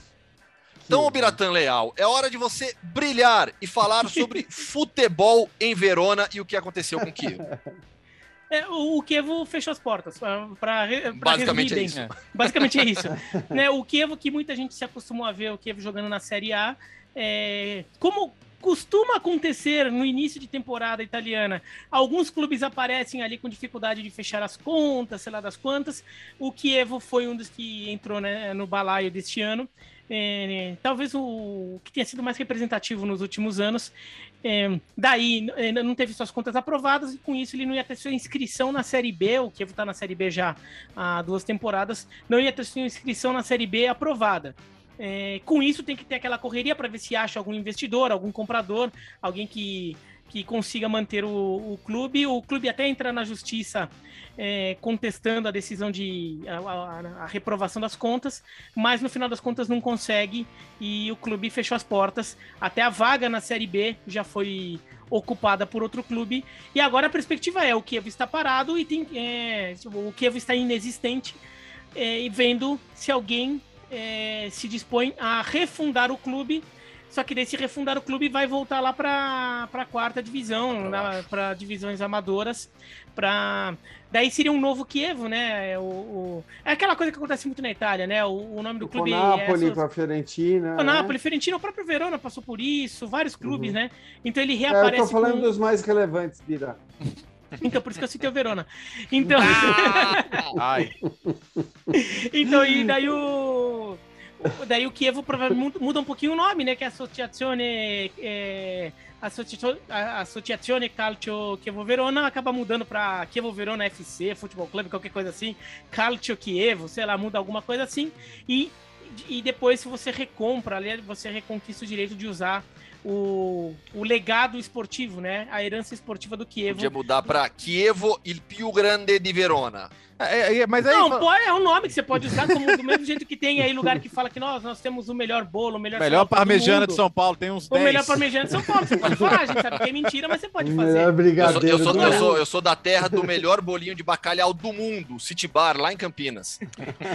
Então, Biratan Leal, é hora de você brilhar e falar <laughs> sobre futebol em Verona e o que aconteceu com o Kiev. É, o Kievo fechou as portas para Basicamente é isso. Basicamente é isso. né, o Kievo que muita gente se acostumou a ver o Kievo jogando na Série A, é, como costuma acontecer no início de temporada italiana. Alguns clubes aparecem ali com dificuldade de fechar as contas, sei lá das quantas. O Kievo foi um dos que entrou né, no balaio deste ano é, talvez o que tenha sido mais representativo nos últimos anos. É, daí é, não teve suas contas aprovadas e com isso ele não ia ter sua inscrição na Série B, o que está na Série B já há duas temporadas, não ia ter sua inscrição na Série B aprovada. É, com isso tem que ter aquela correria para ver se acha algum investidor, algum comprador, alguém que, que consiga manter o, o clube. O clube até entra na justiça é, contestando a decisão de a, a, a, reprovação das contas, mas no final das contas não consegue e o clube fechou as portas. Até a vaga na Série B já foi ocupada por outro clube e agora a perspectiva é o Kiev está parado e tem é, o Kiev está inexistente é, e vendo se alguém é, se dispõe a refundar o clube só que desse refundar o clube vai voltar lá para a quarta divisão, para divisões amadoras, para daí seria um novo Kievo, né? O, o, é aquela coisa que acontece muito na Itália, né? O, o nome do o clube Napoli é para Fiorentina. O Napoli, né? Fiorentina, o próprio Verona passou por isso, vários clubes, uhum. né? Então ele reaparece. É, eu tô falando com... dos mais relevantes, Bira. <laughs> Então, por isso que eu citei o Verona. Então. <laughs> Ai. <laughs> então, e daí o. Daí o Kievo provavelmente muda um pouquinho o nome, né? Que é Associazione, é, Associazione Calcio Chievo Verona acaba mudando para Chievo Verona FC, Futebol Clube, qualquer coisa assim. Calcio Chievo, sei lá, muda alguma coisa assim. E, e depois, se você recompra, você reconquista o direito de usar o, o legado esportivo, né? A herança esportiva do Kievo. Podia mudar para Chievo il più grande di Verona. É, é, mas aí... Não, pô, é um nome que você pode usar como, do mesmo jeito que tem aí lugar que fala que nós, nós temos o melhor bolo, o melhor Melhor parmegiana de São Paulo, tem uns o 10. O melhor parmegiana de São Paulo, você pode falar, a gente sabe que é mentira, mas você pode fazer. Melhor brigadeiro eu, sou, eu, sou, eu, sou, eu sou da terra do melhor bolinho de bacalhau do mundo, City Bar, lá em Campinas.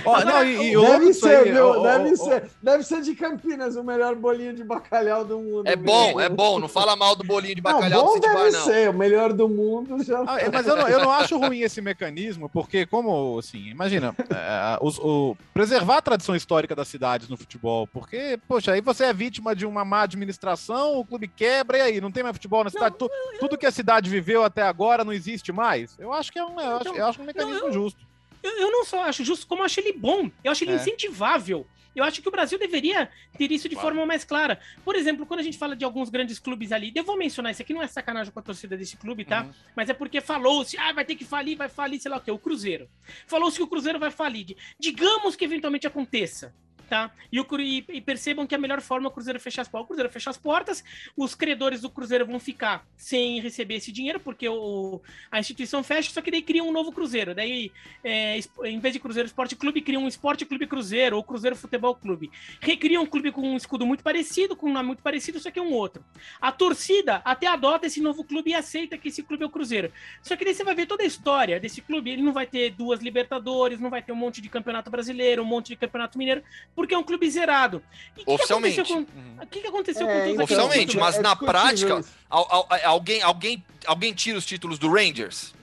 oh, não, e, e deve ser, aí, viu? Oh, deve, oh, ser, deve ser de Campinas o melhor bolinho de bacalhau do mundo. É bom, é bom, não fala mal do bolinho de bacalhau não, do City Bar, não. ser, o melhor do mundo já... Ah, é, mas eu não, eu não acho ruim esse mecanismo, porque como, assim, imagina, <laughs> é, os, o, preservar a tradição histórica das cidades no futebol, porque, poxa, aí você é vítima de uma má administração, o clube quebra, e aí, não tem mais futebol na cidade? Não, tu, eu, tudo que a cidade viveu até agora não existe mais? Eu acho que é um, eu acho, eu acho um mecanismo não, justo. Eu, eu, não só acho justo, como acho ele bom, eu acho ele é. incentivável. Eu acho que o Brasil deveria ter isso de claro. forma mais clara. Por exemplo, quando a gente fala de alguns grandes clubes ali, eu vou mencionar isso aqui, não é sacanagem com a torcida desse clube, tá? Uhum. Mas é porque falou-se, ah, vai ter que falir, vai falir, sei lá o quê, o Cruzeiro. Falou-se que o Cruzeiro vai falir. Digamos que eventualmente aconteça tá? E, o, e, e, percebam que a melhor forma é o Cruzeiro fechar as portas. O Cruzeiro as portas, os credores do Cruzeiro vão ficar sem receber esse dinheiro, porque o, a instituição fecha, só que daí cria um novo Cruzeiro. Daí, é, em vez de Cruzeiro Esporte Clube, cria um Esporte Clube Cruzeiro ou Cruzeiro Futebol Clube. Recria um clube com um escudo muito parecido, com um nome muito parecido, só que é um outro. A torcida até adota esse novo clube e aceita que esse clube é o Cruzeiro. Só que daí você vai ver toda a história desse clube, ele não vai ter duas Libertadores, não vai ter um monte de campeonato brasileiro, um monte de campeonato mineiro, porque é um clube zerado. E oficialmente. Que com... uhum. O que, que aconteceu é, com todos Oficialmente, mas é na prática, alguém, alguém, alguém tira os títulos do Rangers?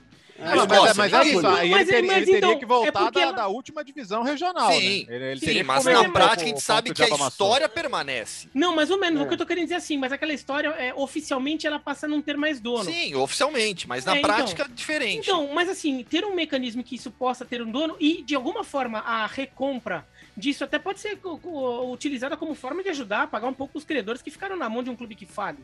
Ah, mas, mas, mas, é isso, aí ele, teria, ele teria que voltar é da, ela... da, última divisão regional. Sim, né? ele, ele sim mas na prática a gente sabe que a história permanece. Não, mais ou menos, é. o que eu tô querendo dizer assim, mas aquela história, é, oficialmente, ela passa a não ter mais dono. Sim, oficialmente, mas na é, então, prática então, diferente. Então, mas assim, ter um mecanismo que isso possa ter um dono e, de alguma forma, a recompra disso até pode ser utilizada como forma de ajudar a pagar um pouco os credores que ficaram na mão de um clube que fale.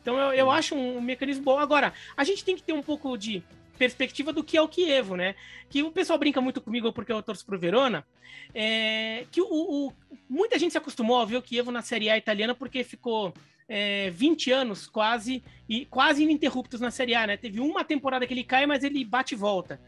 Então eu, eu acho um mecanismo bom. Agora, a gente tem que ter um pouco de perspectiva do que é o Kievo, né? Que o pessoal brinca muito comigo porque eu torço pro Verona. É, que o, o, muita gente se acostumou a ver o Kievo na Série A italiana porque ficou é, 20 anos quase e quase ininterruptos na Série A, né? Teve uma temporada que ele cai, mas ele bate e volta.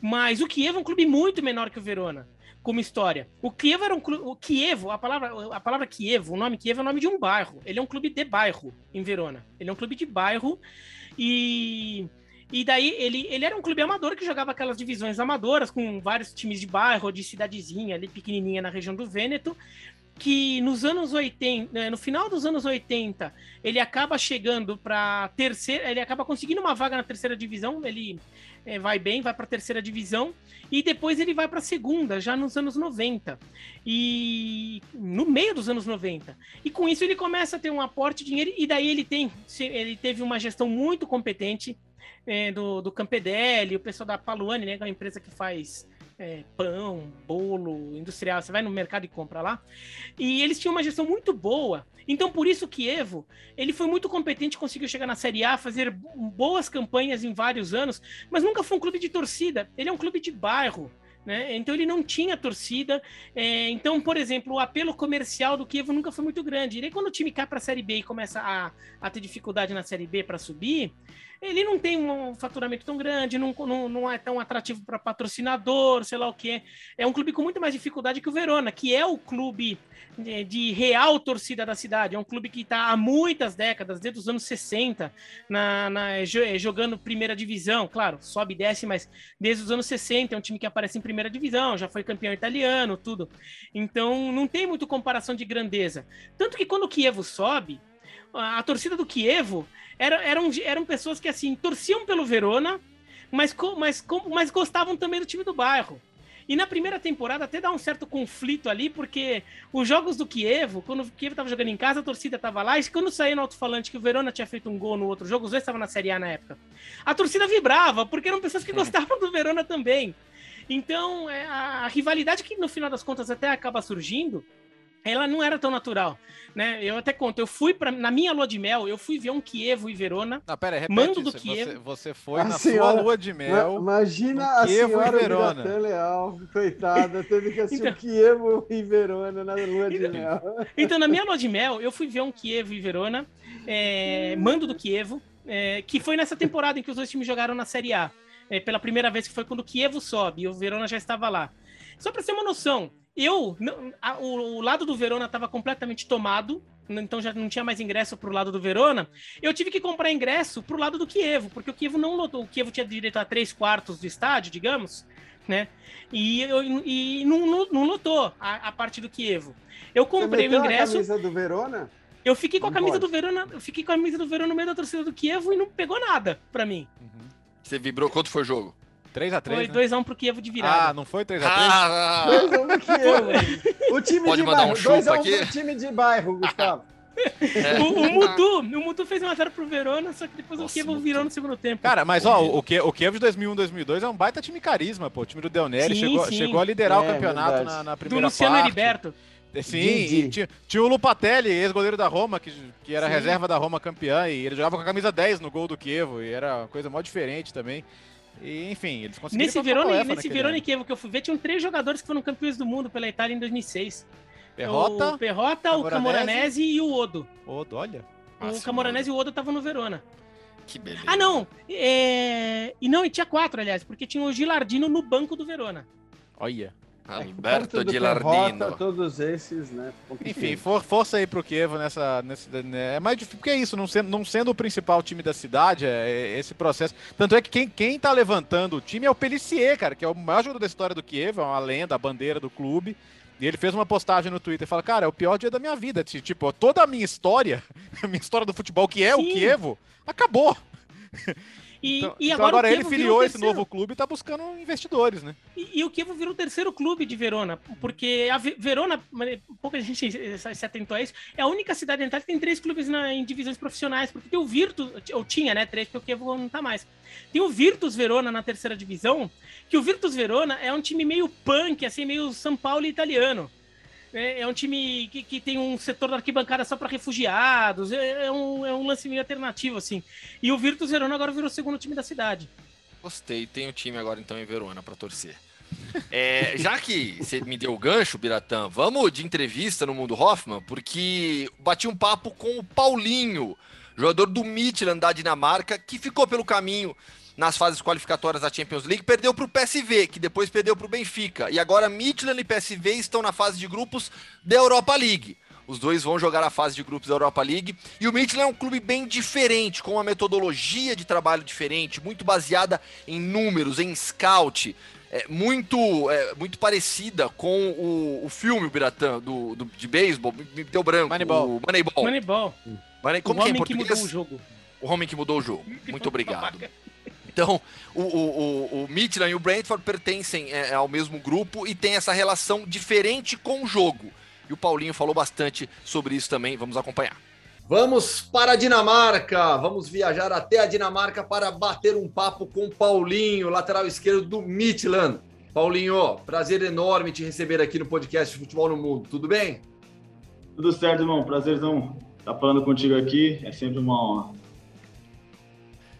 Mas o Kievo é um clube muito menor que o Verona como história. O Kiev era um clube. O Kievo, a palavra, a palavra Kievo, o nome Kievo é o nome de um bairro. Ele é um clube de bairro em Verona. Ele é um clube de bairro e. E daí ele, ele era um clube amador que jogava aquelas divisões amadoras com vários times de bairro, de cidadezinha, ali pequenininha na região do Vêneto, que nos anos 80, né, no final dos anos 80, ele acaba chegando para terceira, ele acaba conseguindo uma vaga na terceira divisão, ele é, vai bem, vai para a terceira divisão e depois ele vai para a segunda, já nos anos 90. E no meio dos anos 90. E com isso ele começa a ter um aporte de dinheiro e daí ele tem ele teve uma gestão muito competente é, do, do Campedelli, o pessoal da Paluani, né, que é uma empresa que faz é, pão, bolo, industrial, você vai no mercado e compra lá. E eles tinham uma gestão muito boa. Então, por isso que Evo, ele foi muito competente, conseguiu chegar na Série A, fazer boas campanhas em vários anos, mas nunca foi um clube de torcida. Ele é um clube de bairro. Né? Então ele não tinha torcida. É, então, por exemplo, o apelo comercial do Kiev nunca foi muito grande. E aí, quando o time cai para a Série B e começa a, a ter dificuldade na Série B para subir, ele não tem um faturamento tão grande, não, não, não é tão atrativo para patrocinador, sei lá o que. É um clube com muito mais dificuldade que o Verona, que é o clube de, de real torcida da cidade. É um clube que está há muitas décadas, desde os anos 60, na, na, jogando primeira divisão. Claro, sobe e desce, mas desde os anos 60 é um time que aparece em primeira divisão, já foi campeão italiano, tudo. Então não tem muito comparação de grandeza. Tanto que quando o Kievo sobe, a, torcida do Kievo era, eram, eram pessoas que assim torciam pelo Verona, mas, mas, mas gostavam também do time do bairro. E na primeira temporada até dá um certo conflito ali, porque os jogos do Kievo, quando o Kievo tava jogando em casa, a torcida tava lá, e quando saiu no alto-falante que o Verona tinha feito um gol no outro jogo, os dois estavam na Série A na época, a torcida vibrava, porque eram pessoas que gostavam do Verona também. Então, é, a rivalidade que no final das contas até acaba surgindo, ela não era tão natural, né? Eu até conto, eu fui para na minha lua de mel, eu fui ver um Kievo e Verona. Não, pera, repete mando do Kievo. Você, você foi a na senhora, sua lua de mel. Imagina a Kievo senhora e Verona. Leal, coitada, teve que assistir então, Kievo e Verona na lua de então, mel. Então, na minha lua de mel, eu fui ver um Kievo e Verona, é, mando do Kievo, é, que foi nessa temporada em que os dois times jogaram na Série A. É, pela primeira vez que foi quando o Kievo sobe e o Verona já estava lá. Só para ter uma noção, eu, a, o, o, lado do Verona estava completamente tomado, então já não tinha mais ingresso para o lado do Verona. Eu tive que comprar ingresso para o lado do Kievo, porque o Kievo não lotou. O Kievo tinha direito a três quartos do estádio, digamos, né? E, eu, e não, não, não lotou a, a, parte do Kievo. Eu comprei o ingresso. A camisa do Verona? Eu fiquei com a camisa pode. do Verona, eu fiquei com a camisa do Verona no meio da torcida do Kievo e não pegou nada para mim. Uhum. Você vibrou quanto foi o jogo? 3x3. Foi 2x1 né? pro Kievo de virada. Ah, não foi 3x3? Ah, 2x1 pro Kievo. o time Pode de bairro. Um 2x1 um pro time de bairro, Gustavo. É. O, o, Mutu, o Mutu fez 1x0 pro Verona, só que depois Nossa, o Kievo virou no segundo tempo. Cara, mas ó, o, o Kievo de 2001-2002 é um baita time carisma, pô. O time do Del Neri chegou, chegou a liderar é, o campeonato na, na, primeira Do Luciano parte. Heriberto. Sim, tinha, tinha, o Lupatelli, ex-goleiro da Roma, que, que era Sim. reserva da Roma campeã, e ele jogava com a camisa 10 no gol do Kievo, e era uma coisa mó diferente também. E, enfim, eles conseguiram. Nesse Verona, nesse Verona e Kievo que eu fui ver, tinham três jogadores que foram campeões do mundo pela Itália em 2006. Perrota, o Perrota, o Camoranese e o Odo. Odo, olha. O Camoranese e o Odo estavam no Verona. Que beleza. Ah, não. É... E não, e tinha quatro, aliás, porque tinha o Gilardino no banco do Verona. Olha. Alberto é, Gilardino. todos esses, né? Enfim, for, força aí pro Kievo nessa. nessa né, é mais difícil, porque é isso, não sendo, não sendo o principal time da cidade, é, é, esse processo. Tanto é que quem, quem tá levantando o time é o Pelicier, cara, que é o maior jogador da história do Kievo, é uma lenda, a bandeira do clube. E ele fez uma postagem no Twitter e fala: Cara, é o pior dia da minha vida. Tipo, toda a minha história, <laughs> a minha história do futebol, que é Sim. o Kievo, acabou. <laughs> E, então, e então agora, agora ele filiou esse novo clube e está buscando investidores, né? E, e o Kievo virou o terceiro clube de Verona, porque a Verona, pouca gente se atentou a isso, é a única cidade da Itália que tem três clubes na, em divisões profissionais, porque tem o Virtus, ou tinha, né, três, porque o Kievo não está mais. Tem o Virtus Verona na terceira divisão, que o Virtus Verona é um time meio punk, assim, meio São Paulo italiano. É, é um time que, que tem um setor da arquibancada só para refugiados. É, é, um, é um lance meio alternativo, assim. E o Virtus Verona agora virou o segundo time da cidade. Gostei, tem o time agora então em Verona para torcer. É, já que você me deu o gancho, Biratã, vamos de entrevista no Mundo Hoffman, porque bati um papo com o Paulinho, jogador do Midland da Dinamarca, que ficou pelo caminho nas fases qualificatórias da Champions League, perdeu para o PSV, que depois perdeu para o Benfica. E agora Midland e PSV estão na fase de grupos da Europa League. Os dois vão jogar a fase de grupos da Europa League. E o Midland é um clube bem diferente, com uma metodologia de trabalho diferente, muito baseada em números, em scout. É, muito, é, muito parecida com o, o filme, o Biratã, do, do, de beisebol, me deu branco. Moneyball. O Moneyball. Moneyball. Money, como o que é em português? que mudou o jogo. O homem que mudou o jogo. Muito obrigado. <laughs> Então, o, o, o, Midland e o Brentford pertencem é, ao mesmo grupo e tem essa relação diferente com o jogo. E o Paulinho falou bastante sobre isso também. Vamos acompanhar. Vamos para a Dinamarca. Vamos viajar até a Dinamarca para bater um papo com o Paulinho, lateral esquerdo do Midland. Paulinho, prazer enorme te receber aqui no podcast Futebol no Mundo. Tudo bem? Tudo certo, irmão. Prazerzão estar falando contigo aqui. É sempre uma honra.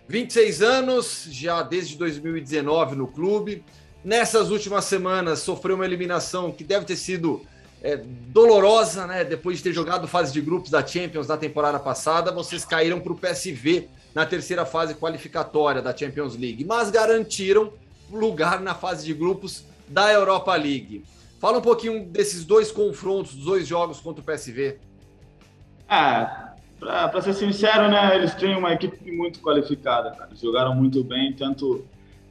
26 anos, já desde 2019 no clube. Nessas últimas semanas sofreu uma eliminação que deve ter sido é, dolorosa, né? Depois de ter jogado fase de grupos da Champions na temporada passada, vocês caíram para o PSV na terceira fase qualificatória da Champions League, mas garantiram lugar na fase de grupos da Europa League. Fala um pouquinho desses dois confrontos, dos dois jogos contra o PSV. Ah, para ser sincero, né, eles têm uma equipe muito qualificada, cara. Jogaram muito bem, tanto,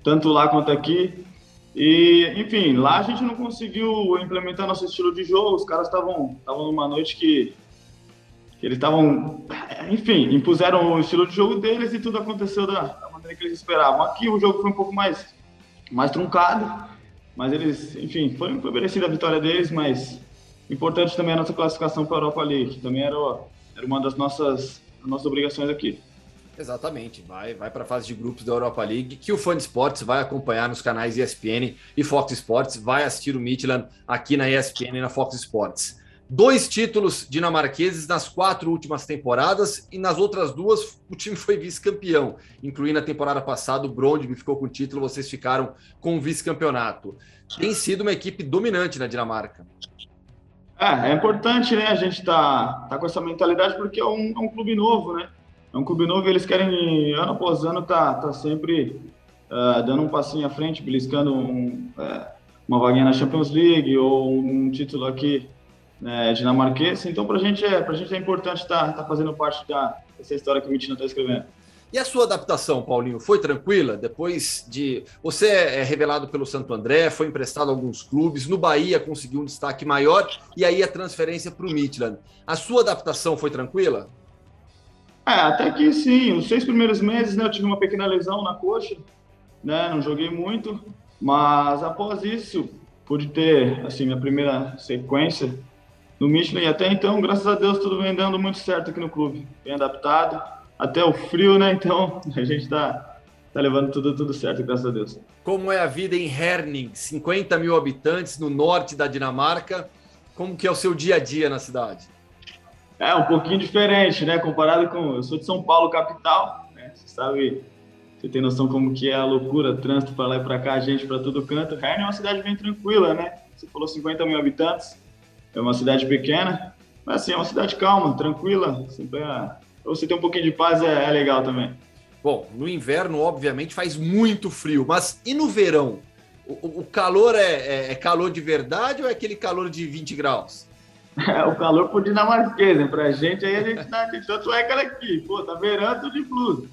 tanto lá quanto aqui. E, enfim, lá a gente não conseguiu implementar nosso estilo de jogo. Os caras estavam numa noite que, que eles estavam, enfim, impuseram o estilo de jogo deles e tudo aconteceu da, da, maneira que eles esperavam. Aqui o jogo foi um pouco mais, mais truncado, mas eles, enfim, foi, foi merecida a vitória deles, mas importante também a nossa classificação para a Europa League, que também era era uma das nossas, nossas obrigações aqui. Exatamente, vai, vai para a fase de grupos da Europa League, que o Fã de Esportes vai acompanhar nos canais ESPN e Fox Sports, vai assistir o Midland aqui na ESPN e na Fox Sports. Dois títulos dinamarqueses nas quatro últimas temporadas e nas outras duas o time foi vice-campeão, incluindo a temporada passada, o Brondby ficou com o título, vocês ficaram com o vice-campeonato. Tem sido uma equipe dominante na Dinamarca. É, é importante, né? A gente tá, tá com essa mentalidade porque é um, é um clube novo, né? É um clube novo e eles querem, ano após ano, tá, tá sempre uh, dando um passinho à frente, beliscando um, uh, uma vaguinha na Champions League ou um título aqui né, dinamarquês. Então, pra gente é, pra gente é importante estar tá, tá fazendo parte da, dessa história que o Mitina tá escrevendo. E a sua adaptação, Paulinho, foi tranquila? Depois de. Você é revelado pelo Santo André, foi emprestado a alguns clubes, no Bahia conseguiu um destaque maior e aí a transferência para o Midland. A sua adaptação foi tranquila? É, até que sim. Os seis primeiros meses né, eu tive uma pequena lesão na coxa, né, não joguei muito, mas após isso pude ter assim minha primeira sequência no Michelin e até então, graças a Deus, tudo vem dando muito certo aqui no clube. Bem adaptado até o frio, né? Então a gente tá, tá levando tudo, tudo certo, graças a Deus. Como é a vida em Herning, 50 mil habitantes no norte da Dinamarca. como que é o seu dia a dia na cidade? É um pouquinho diferente, né? Comparado com. Eu sou de São Paulo, capital, né? Você sabe, você tem noção como que é a loucura, trânsito para lá e para cá, gente para todo canto. Herne é uma cidade bem tranquila, né? Você falou 50 mil habitantes, é uma cidade pequena, mas assim, é uma cidade calma, tranquila. Sempre é... Você ter um pouquinho de paz é, é legal também. Bom, no inverno, obviamente, faz muito frio, mas e no verão? O, o calor é, é, é, calor de verdade ou é aquele calor de 20 graus? <laughs> É, o calor pro dinamarquês, né? Pra gente aí a gente tá de é cara aqui. Pô, tá verando de blusa.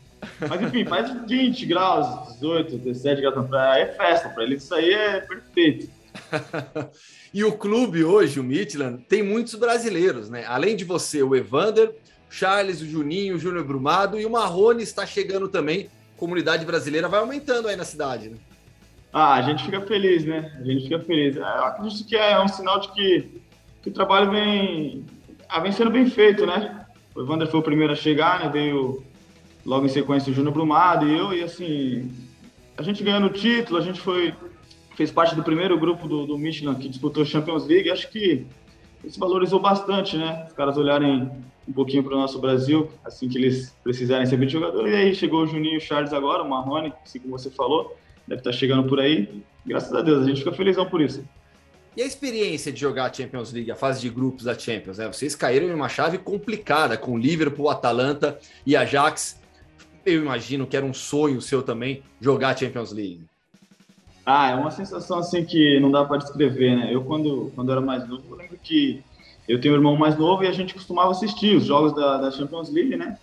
Mas enfim, faz 20 graus, 18, 17 graus. Pra, é festa, pra ele isso aí é perfeito. <laughs> e o clube hoje, o Midland, tem muitos brasileiros, né? Além de você, o Evander, Charles, o Juninho, o Júnior Brumado e o Marrone está chegando também. A comunidade brasileira vai aumentando aí na cidade, né? Ah, a gente fica feliz, né? A gente fica feliz. Eu acredito que é um sinal de que que o trabalho vem, ah, vem sendo bem feito, né? O Evander foi o primeiro a chegar, né? Veio logo em sequência o Júnior Brumado e eu, e assim, a gente ganhando o título, a gente foi, fez parte do primeiro grupo do, do Michelin que disputou Champions League, acho que isso valorizou bastante, né? Os caras olharem um pouquinho para o nosso Brasil, assim que eles precisarem ser de jogador. E aí chegou o Juninho o Charles agora, o Marrone, assim como você falou, deve estar tá chegando por aí. Graças a Deus, a gente fica felizão por isso. E a experiência de jogar a Champions League, a fase de grupos da Champions, né? Vocês caíram em uma chave complicada com Liverpool, Atalanta e Ajax. Eu imagino que era um sonho seu também jogar a Champions League. Ah, é uma sensação assim que não dá para descrever, né? Eu quando quando era mais novo, eu lembro que eu tenho um irmão mais novo e a gente costumava assistir os jogos da, da Champions League, né?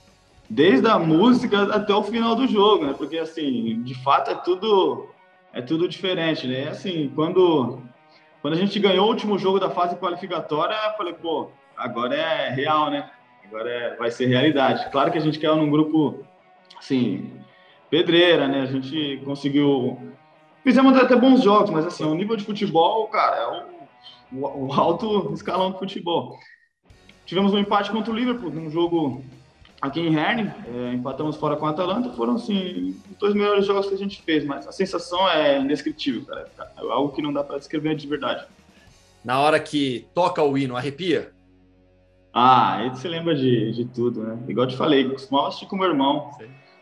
Desde a música até o final do jogo, né? Porque assim, de fato é tudo é tudo diferente, né? Assim, quando quando a gente ganhou o último jogo da fase qualificatória, eu falei, pô, agora é real, né? Agora é, vai ser realidade. Claro que a gente caiu num grupo, assim, pedreira, né? A gente conseguiu. Fizemos até bons jogos, mas assim, o nível de futebol, cara, é o, o, o alto escalão do futebol. Tivemos um empate contra o Liverpool, num jogo aqui em Herne, é, empatamos fora com a Atalanta, foram assim os dois melhores jogos que a gente fez, mas a sensação é indescritível, cara. É algo que não dá para descrever de verdade. Na hora que toca o hino, arrepia? Ah, aí você lembra de, de tudo, né? Igual eu te falei, costumava assistir com meu irmão.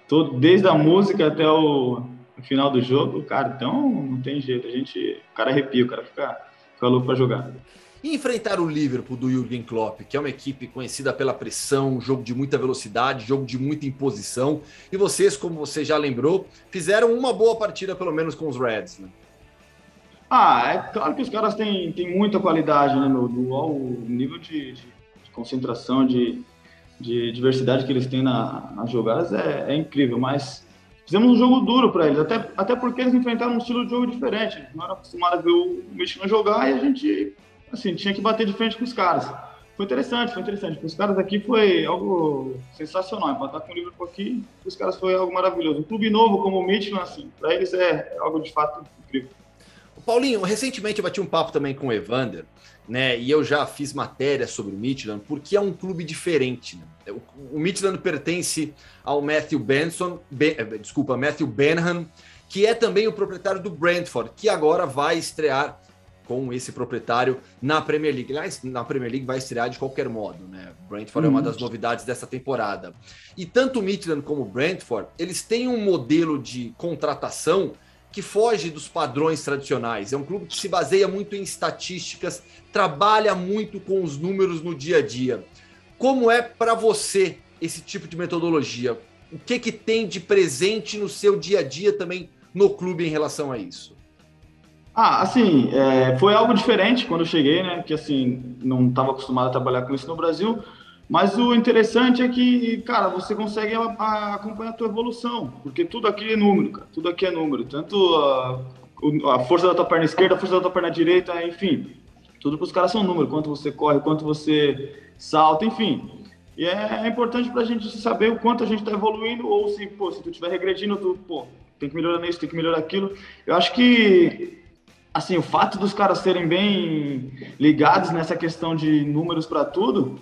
Todo, desde a música até o, o, final do jogo, cara, então não tem jeito. A gente, o cara arrepia, o cara fica, fica louco para jogar. E enfrentar o Liverpool do Jürgen Klopp, que é uma equipe conhecida pela pressão, jogo de muita velocidade, jogo de muita imposição. E vocês, como você já lembrou, fizeram uma boa partida, pelo menos com os Reds, né? Ah, é claro que os caras têm, têm muita qualidade, né? No, no, no nível de, de, de, concentração, de, de diversidade que eles têm na, nas jogadas é, é incrível, mas fizemos um jogo duro para eles, até, até porque eles enfrentaram um estilo de jogo diferente. Não eram acostumados a ver o Mexicano jogar e a gente assim, tinha que bater de frente com os caras. Foi interessante, foi interessante. Para os caras aqui foi algo sensacional. Empatar com o Liverpool aqui, para os caras foi algo maravilhoso. Um clube novo como o Midland, assim, para eles é algo de fato incrível. Paulinho, recentemente eu bati um papo também com o Evander, né? E eu já fiz matéria sobre o Midland, porque é um clube diferente. Né? O, Midland pertence ao Matthew Benson, ben, eh, desculpa, Matthew Benham, que é também o proprietário do Brentford, que agora vai estrear com esse proprietário na Premier League. Aliás, na Premier League vai estrear de qualquer modo, né? Brentford é uma das novidades dessa temporada. E tanto o Midland como o Brentford, eles têm um modelo de contratação que foge dos padrões tradicionais. É um clube que se baseia muito em estatísticas, trabalha muito com os números no dia a dia. Como é para você esse tipo de metodologia? O que que tem de presente no seu dia a dia também no clube em relação a isso? Ah, assim, é, foi algo diferente quando eu cheguei, né? Que assim, não estava acostumado a trabalhar com isso no Brasil. Mas o interessante é que, cara, você consegue acompanhar a tua evolução, porque tudo aqui é número, cara. Tudo aqui é número. Tanto a, a força da tua perna esquerda, a força da tua perna direita, enfim. Tudo para os caras são número. Quanto você corre, quanto você salta, enfim. E é, é importante para a gente saber o quanto a gente está evoluindo, ou se, pô, se tu estiver regredindo, tu, pô, tem que melhorar nisso, tem que melhorar aquilo. Eu acho que assim, o fato dos caras serem bem ligados nessa questão de números para tudo,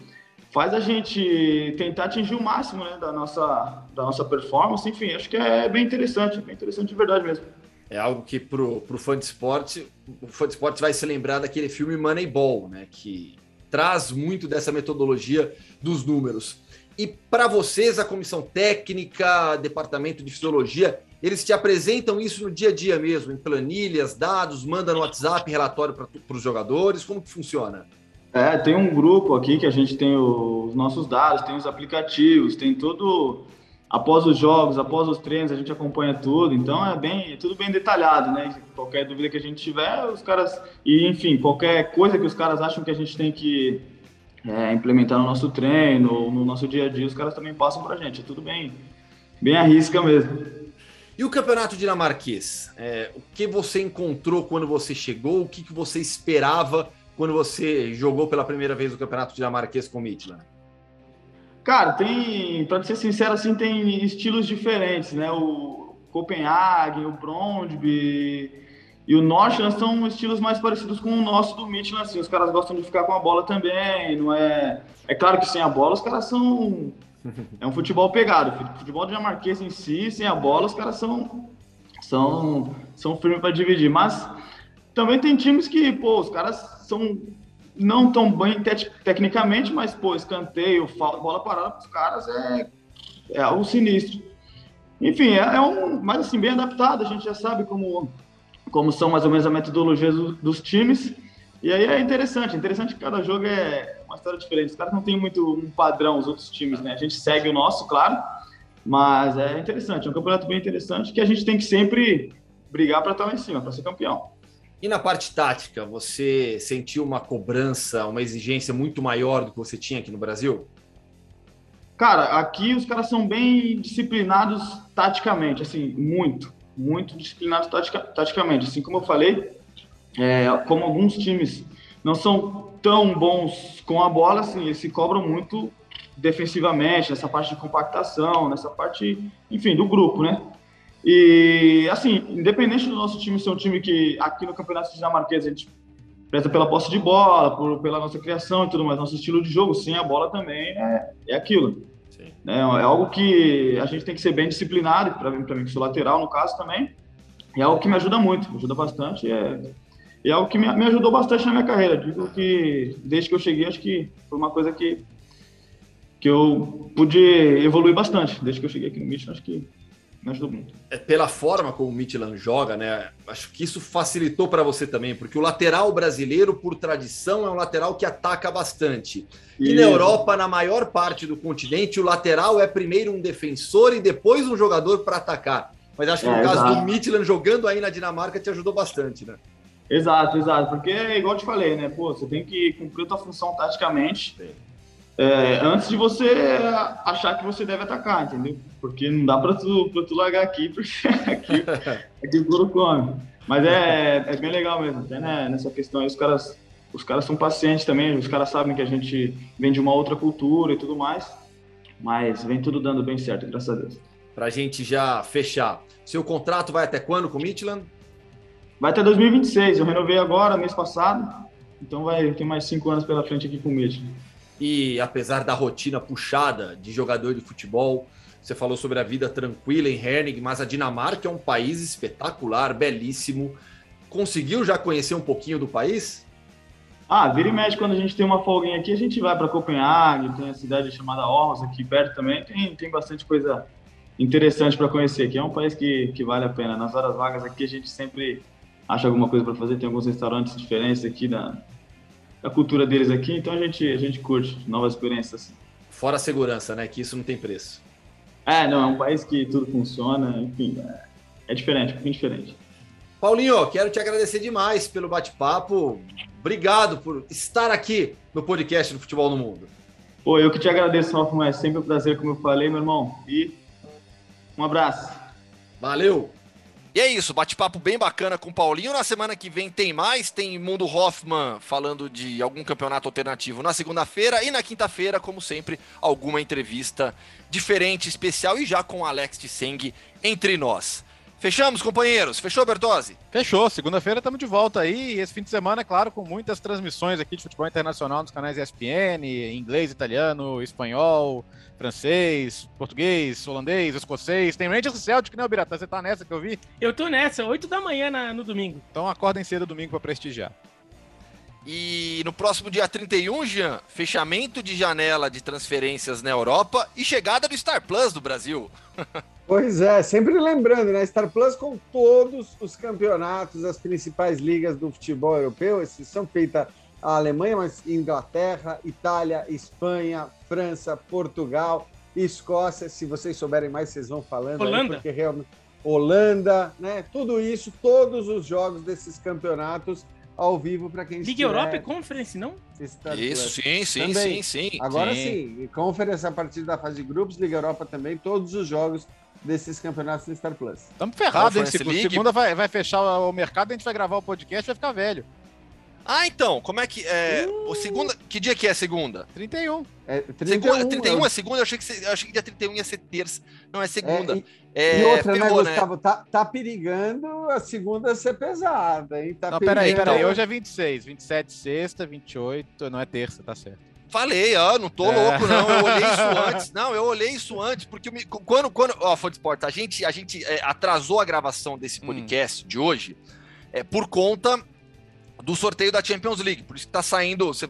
faz a gente tentar atingir o máximo né, da, nossa, da nossa performance. Enfim, acho que é bem interessante, bem interessante de verdade mesmo. É algo que pro, pro fã de esporte, o fã de esporte vai se lembrar daquele filme Moneyball, né? Que traz muito dessa metodologia dos números. E para vocês, a comissão técnica, departamento de fisiologia, eles te apresentam isso no dia a dia mesmo, em planilhas, dados, manda no WhatsApp relatório para os jogadores, como que funciona? É, tem um grupo aqui que a gente tem os nossos dados, tem os aplicativos, tem tudo após os jogos, após os treinos, a gente acompanha tudo, então é bem, é tudo bem detalhado, né? Qualquer dúvida que a gente tiver, os caras, e enfim, qualquer coisa que os caras acham que a gente tem que é, implementar no nosso treino, no nosso dia a dia, os caras também passam pra gente, é tudo bem, bem à risca mesmo. E o campeonato dinamarquês? É, o que você encontrou quando você chegou? O que, que você esperava quando você jogou pela primeira vez o campeonato dinamarquês com o Midland? Cara, tem, para ser sincero, assim, tem estilos diferentes, né? O Copenhague, o Brondby e o Northland são estilos mais parecidos com o nosso do Midland, assim. Os caras gostam de ficar com a bola também, não é... É claro que sem a bola os caras são... É um futebol pegado. Futebol dinamarquês em si, sem a bola, os caras são... São, são firmes para dividir. Mas também tem times que, pô, os caras são não tão bem te tecnicamente, mas, pô, escanteio, falta, bola parada para os caras é, é algo sinistro. Enfim, é, é, um, mas assim, bem adaptado, a gente já sabe como, como são mais ou menos a metodologia do, dos times, e aí é interessante, interessante que cada jogo é uma história diferente, os caras não têm muito um padrão, os outros times, né, a gente segue o nosso, claro, mas é interessante, é um campeonato bem interessante que a gente tem que sempre brigar para estar lá em cima, para ser campeão. E na parte tática, você sentiu uma cobrança, uma exigência muito maior do que você tinha aqui no Brasil? Cara, aqui os caras são bem disciplinados taticamente, assim, muito, muito disciplinados tatica, taticamente. Assim como eu falei, é, como alguns times não são tão bons com a bola, assim, eles se cobram muito defensivamente, nessa parte de compactação, nessa parte, enfim, do grupo, né? E, assim, independente do nosso time ser um time que aqui no Campeonato Dinamarquês a gente preza pela posse de bola, por, pela nossa criação e tudo mais, nosso estilo de jogo, sem a bola também é, é aquilo. É, é algo que a gente tem que ser bem disciplinado, para mim, para mim, que sou lateral no caso também, é algo que me ajuda muito, me ajuda bastante. É, é algo que me, me ajudou bastante na minha carreira. Digo que desde que eu cheguei, acho que foi uma coisa que, que eu pude evoluir bastante. Desde que eu cheguei aqui no Mitchell, acho que me ajudou muito. É pela forma como o Midland joga, né? Acho que isso facilitou para você também, porque o lateral brasileiro, por tradição, é um lateral que ataca bastante. E na Europa, na maior parte do continente, o lateral é primeiro um defensor e depois um jogador para atacar. Mas acho que no é, caso exato. do Midland jogando aí na Dinamarca te ajudou bastante, né? Exato, exato. Porque, igual eu te falei, né? Pô, você tem que cumprir a tua função taticamente. Sim é, antes de você achar que você deve atacar, entendeu? Porque não dá para tu, pra tu largar aqui, porque <laughs> aqui, aqui o couro come. Mas é, é bem legal mesmo, até né, nessa questão aí, os caras, os caras são pacientes também, os caras sabem que a gente vem de uma outra cultura e tudo mais, mas vem tudo dando bem certo, graças a Deus. Pra gente já fechar, seu contrato vai até quando com o Midland? Vai até 2026, eu renovei agora, mês passado, então vai ter mais cinco anos pela frente aqui com o Midland. E apesar da rotina puxada de jogador de futebol, você falou sobre a vida tranquila em Herning, mas a Dinamarca é um país espetacular, belíssimo. Conseguiu já conhecer um pouquinho do país? Ah, vira e mexe, quando a gente tem uma folguinha aqui, a gente vai para Copenhague, tem a cidade chamada Aarhus aqui perto também, tem, tem bastante coisa interessante para conhecer, que é um país que, que vale a pena. Nas horas vagas aqui a gente sempre acha alguma coisa para fazer, tem alguns restaurantes diferentes aqui da, a cultura deles aqui, então a gente, a gente curte novas experiências. Assim. Fora a segurança, né? Que isso não tem preço. É, não, é um país que tudo funciona, enfim, é, é diferente, um pouquinho diferente. Paulinho, quero te agradecer demais pelo bate-papo. Obrigado por estar aqui no podcast do Futebol no Mundo. Pô, eu que te agradeço, Rafa, é sempre um prazer, como eu falei, meu irmão. E um abraço. Valeu! E é isso, bate-papo bem bacana com o Paulinho. Na semana que vem tem mais, tem Mundo Hoffman falando de algum campeonato alternativo na segunda-feira e na quinta-feira, como sempre, alguma entrevista diferente, especial e já com Alex Tseng entre nós. Fechamos, companheiros? Fechou, Bertozzi? Fechou. Segunda-feira estamos de volta aí. E esse fim de semana, é claro, com muitas transmissões aqui de futebol internacional nos canais ESPN, inglês, italiano, espanhol, francês, português, holandês, escocês. Tem Rangers e Celtic, né, Biratã? Você tá nessa que eu vi? Eu tô nessa, 8 da manhã na, no domingo. Então acordem cedo domingo para prestigiar. E no próximo dia 31, Jean, fechamento de janela de transferências na Europa e chegada do Star Plus do Brasil. <laughs> Pois é, sempre lembrando, né? Star Plus com todos os campeonatos das principais ligas do futebol europeu, exceção feita a Alemanha, mas Inglaterra, Itália, Espanha, França, Portugal, Escócia. Se vocês souberem mais, vocês vão falando. Holanda. Aí, porque realmente Holanda, né? Tudo isso, todos os jogos desses campeonatos ao vivo para quem Liga Europa e Conference, não? Isso, sim, sim, também. sim, sim. Agora sim. sim, Conference a partir da fase de grupos, Liga Europa também, todos os jogos desses campeonatos no Star Plus. Estamos ferrados, hein? Segunda vai, vai fechar o mercado, a gente vai gravar o podcast vai ficar velho. Ah, então, como é que. É, uh. o segunda, que dia que é a segunda? 31. É, 31, segunda, 31 é segunda? Eu achei, que, eu achei que dia 31 ia ser terça. Não, é segunda. É, e, é, e outra, né, ferrou, né, Gustavo? Né? Tá, tá perigando a segunda ser pesada, hein? Tá não, peraí, peraí. Então... Hoje é 26, 27 sexta, 28. Não é terça, tá certo. Falei, ó, não tô é. louco, não. Eu olhei isso <laughs> antes. Não, eu olhei isso antes, porque me, quando, quando. Ó, Fã Esportes, a gente, a gente é, atrasou a gravação desse hum. podcast hum. de hoje é, por conta do sorteio da Champions League. Por isso que tá saindo. Você,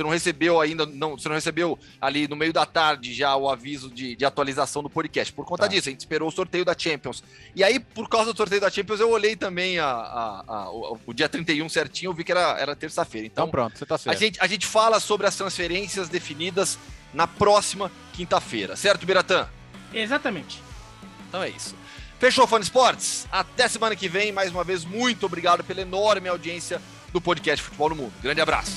não recebeu ainda, não, você não recebeu ali no meio da tarde já o aviso de, de atualização do podcast. Por conta tá. disso, a gente esperou o sorteio da Champions. E aí, por causa do sorteio da Champions, eu olhei também a, a, a o, o, dia 31 certinho, eu vi que era, era terça-feira. Então, então, pronto, você tá certo. A gente, a gente fala sobre as transferências definidas na próxima quinta-feira, certo, Biratã? Exatamente. Então é isso. Fechou, Fã Esportes? Até semana que vem. Mais uma vez, muito obrigado pela enorme audiência do podcast Futebol no Mundo. Grande abraço.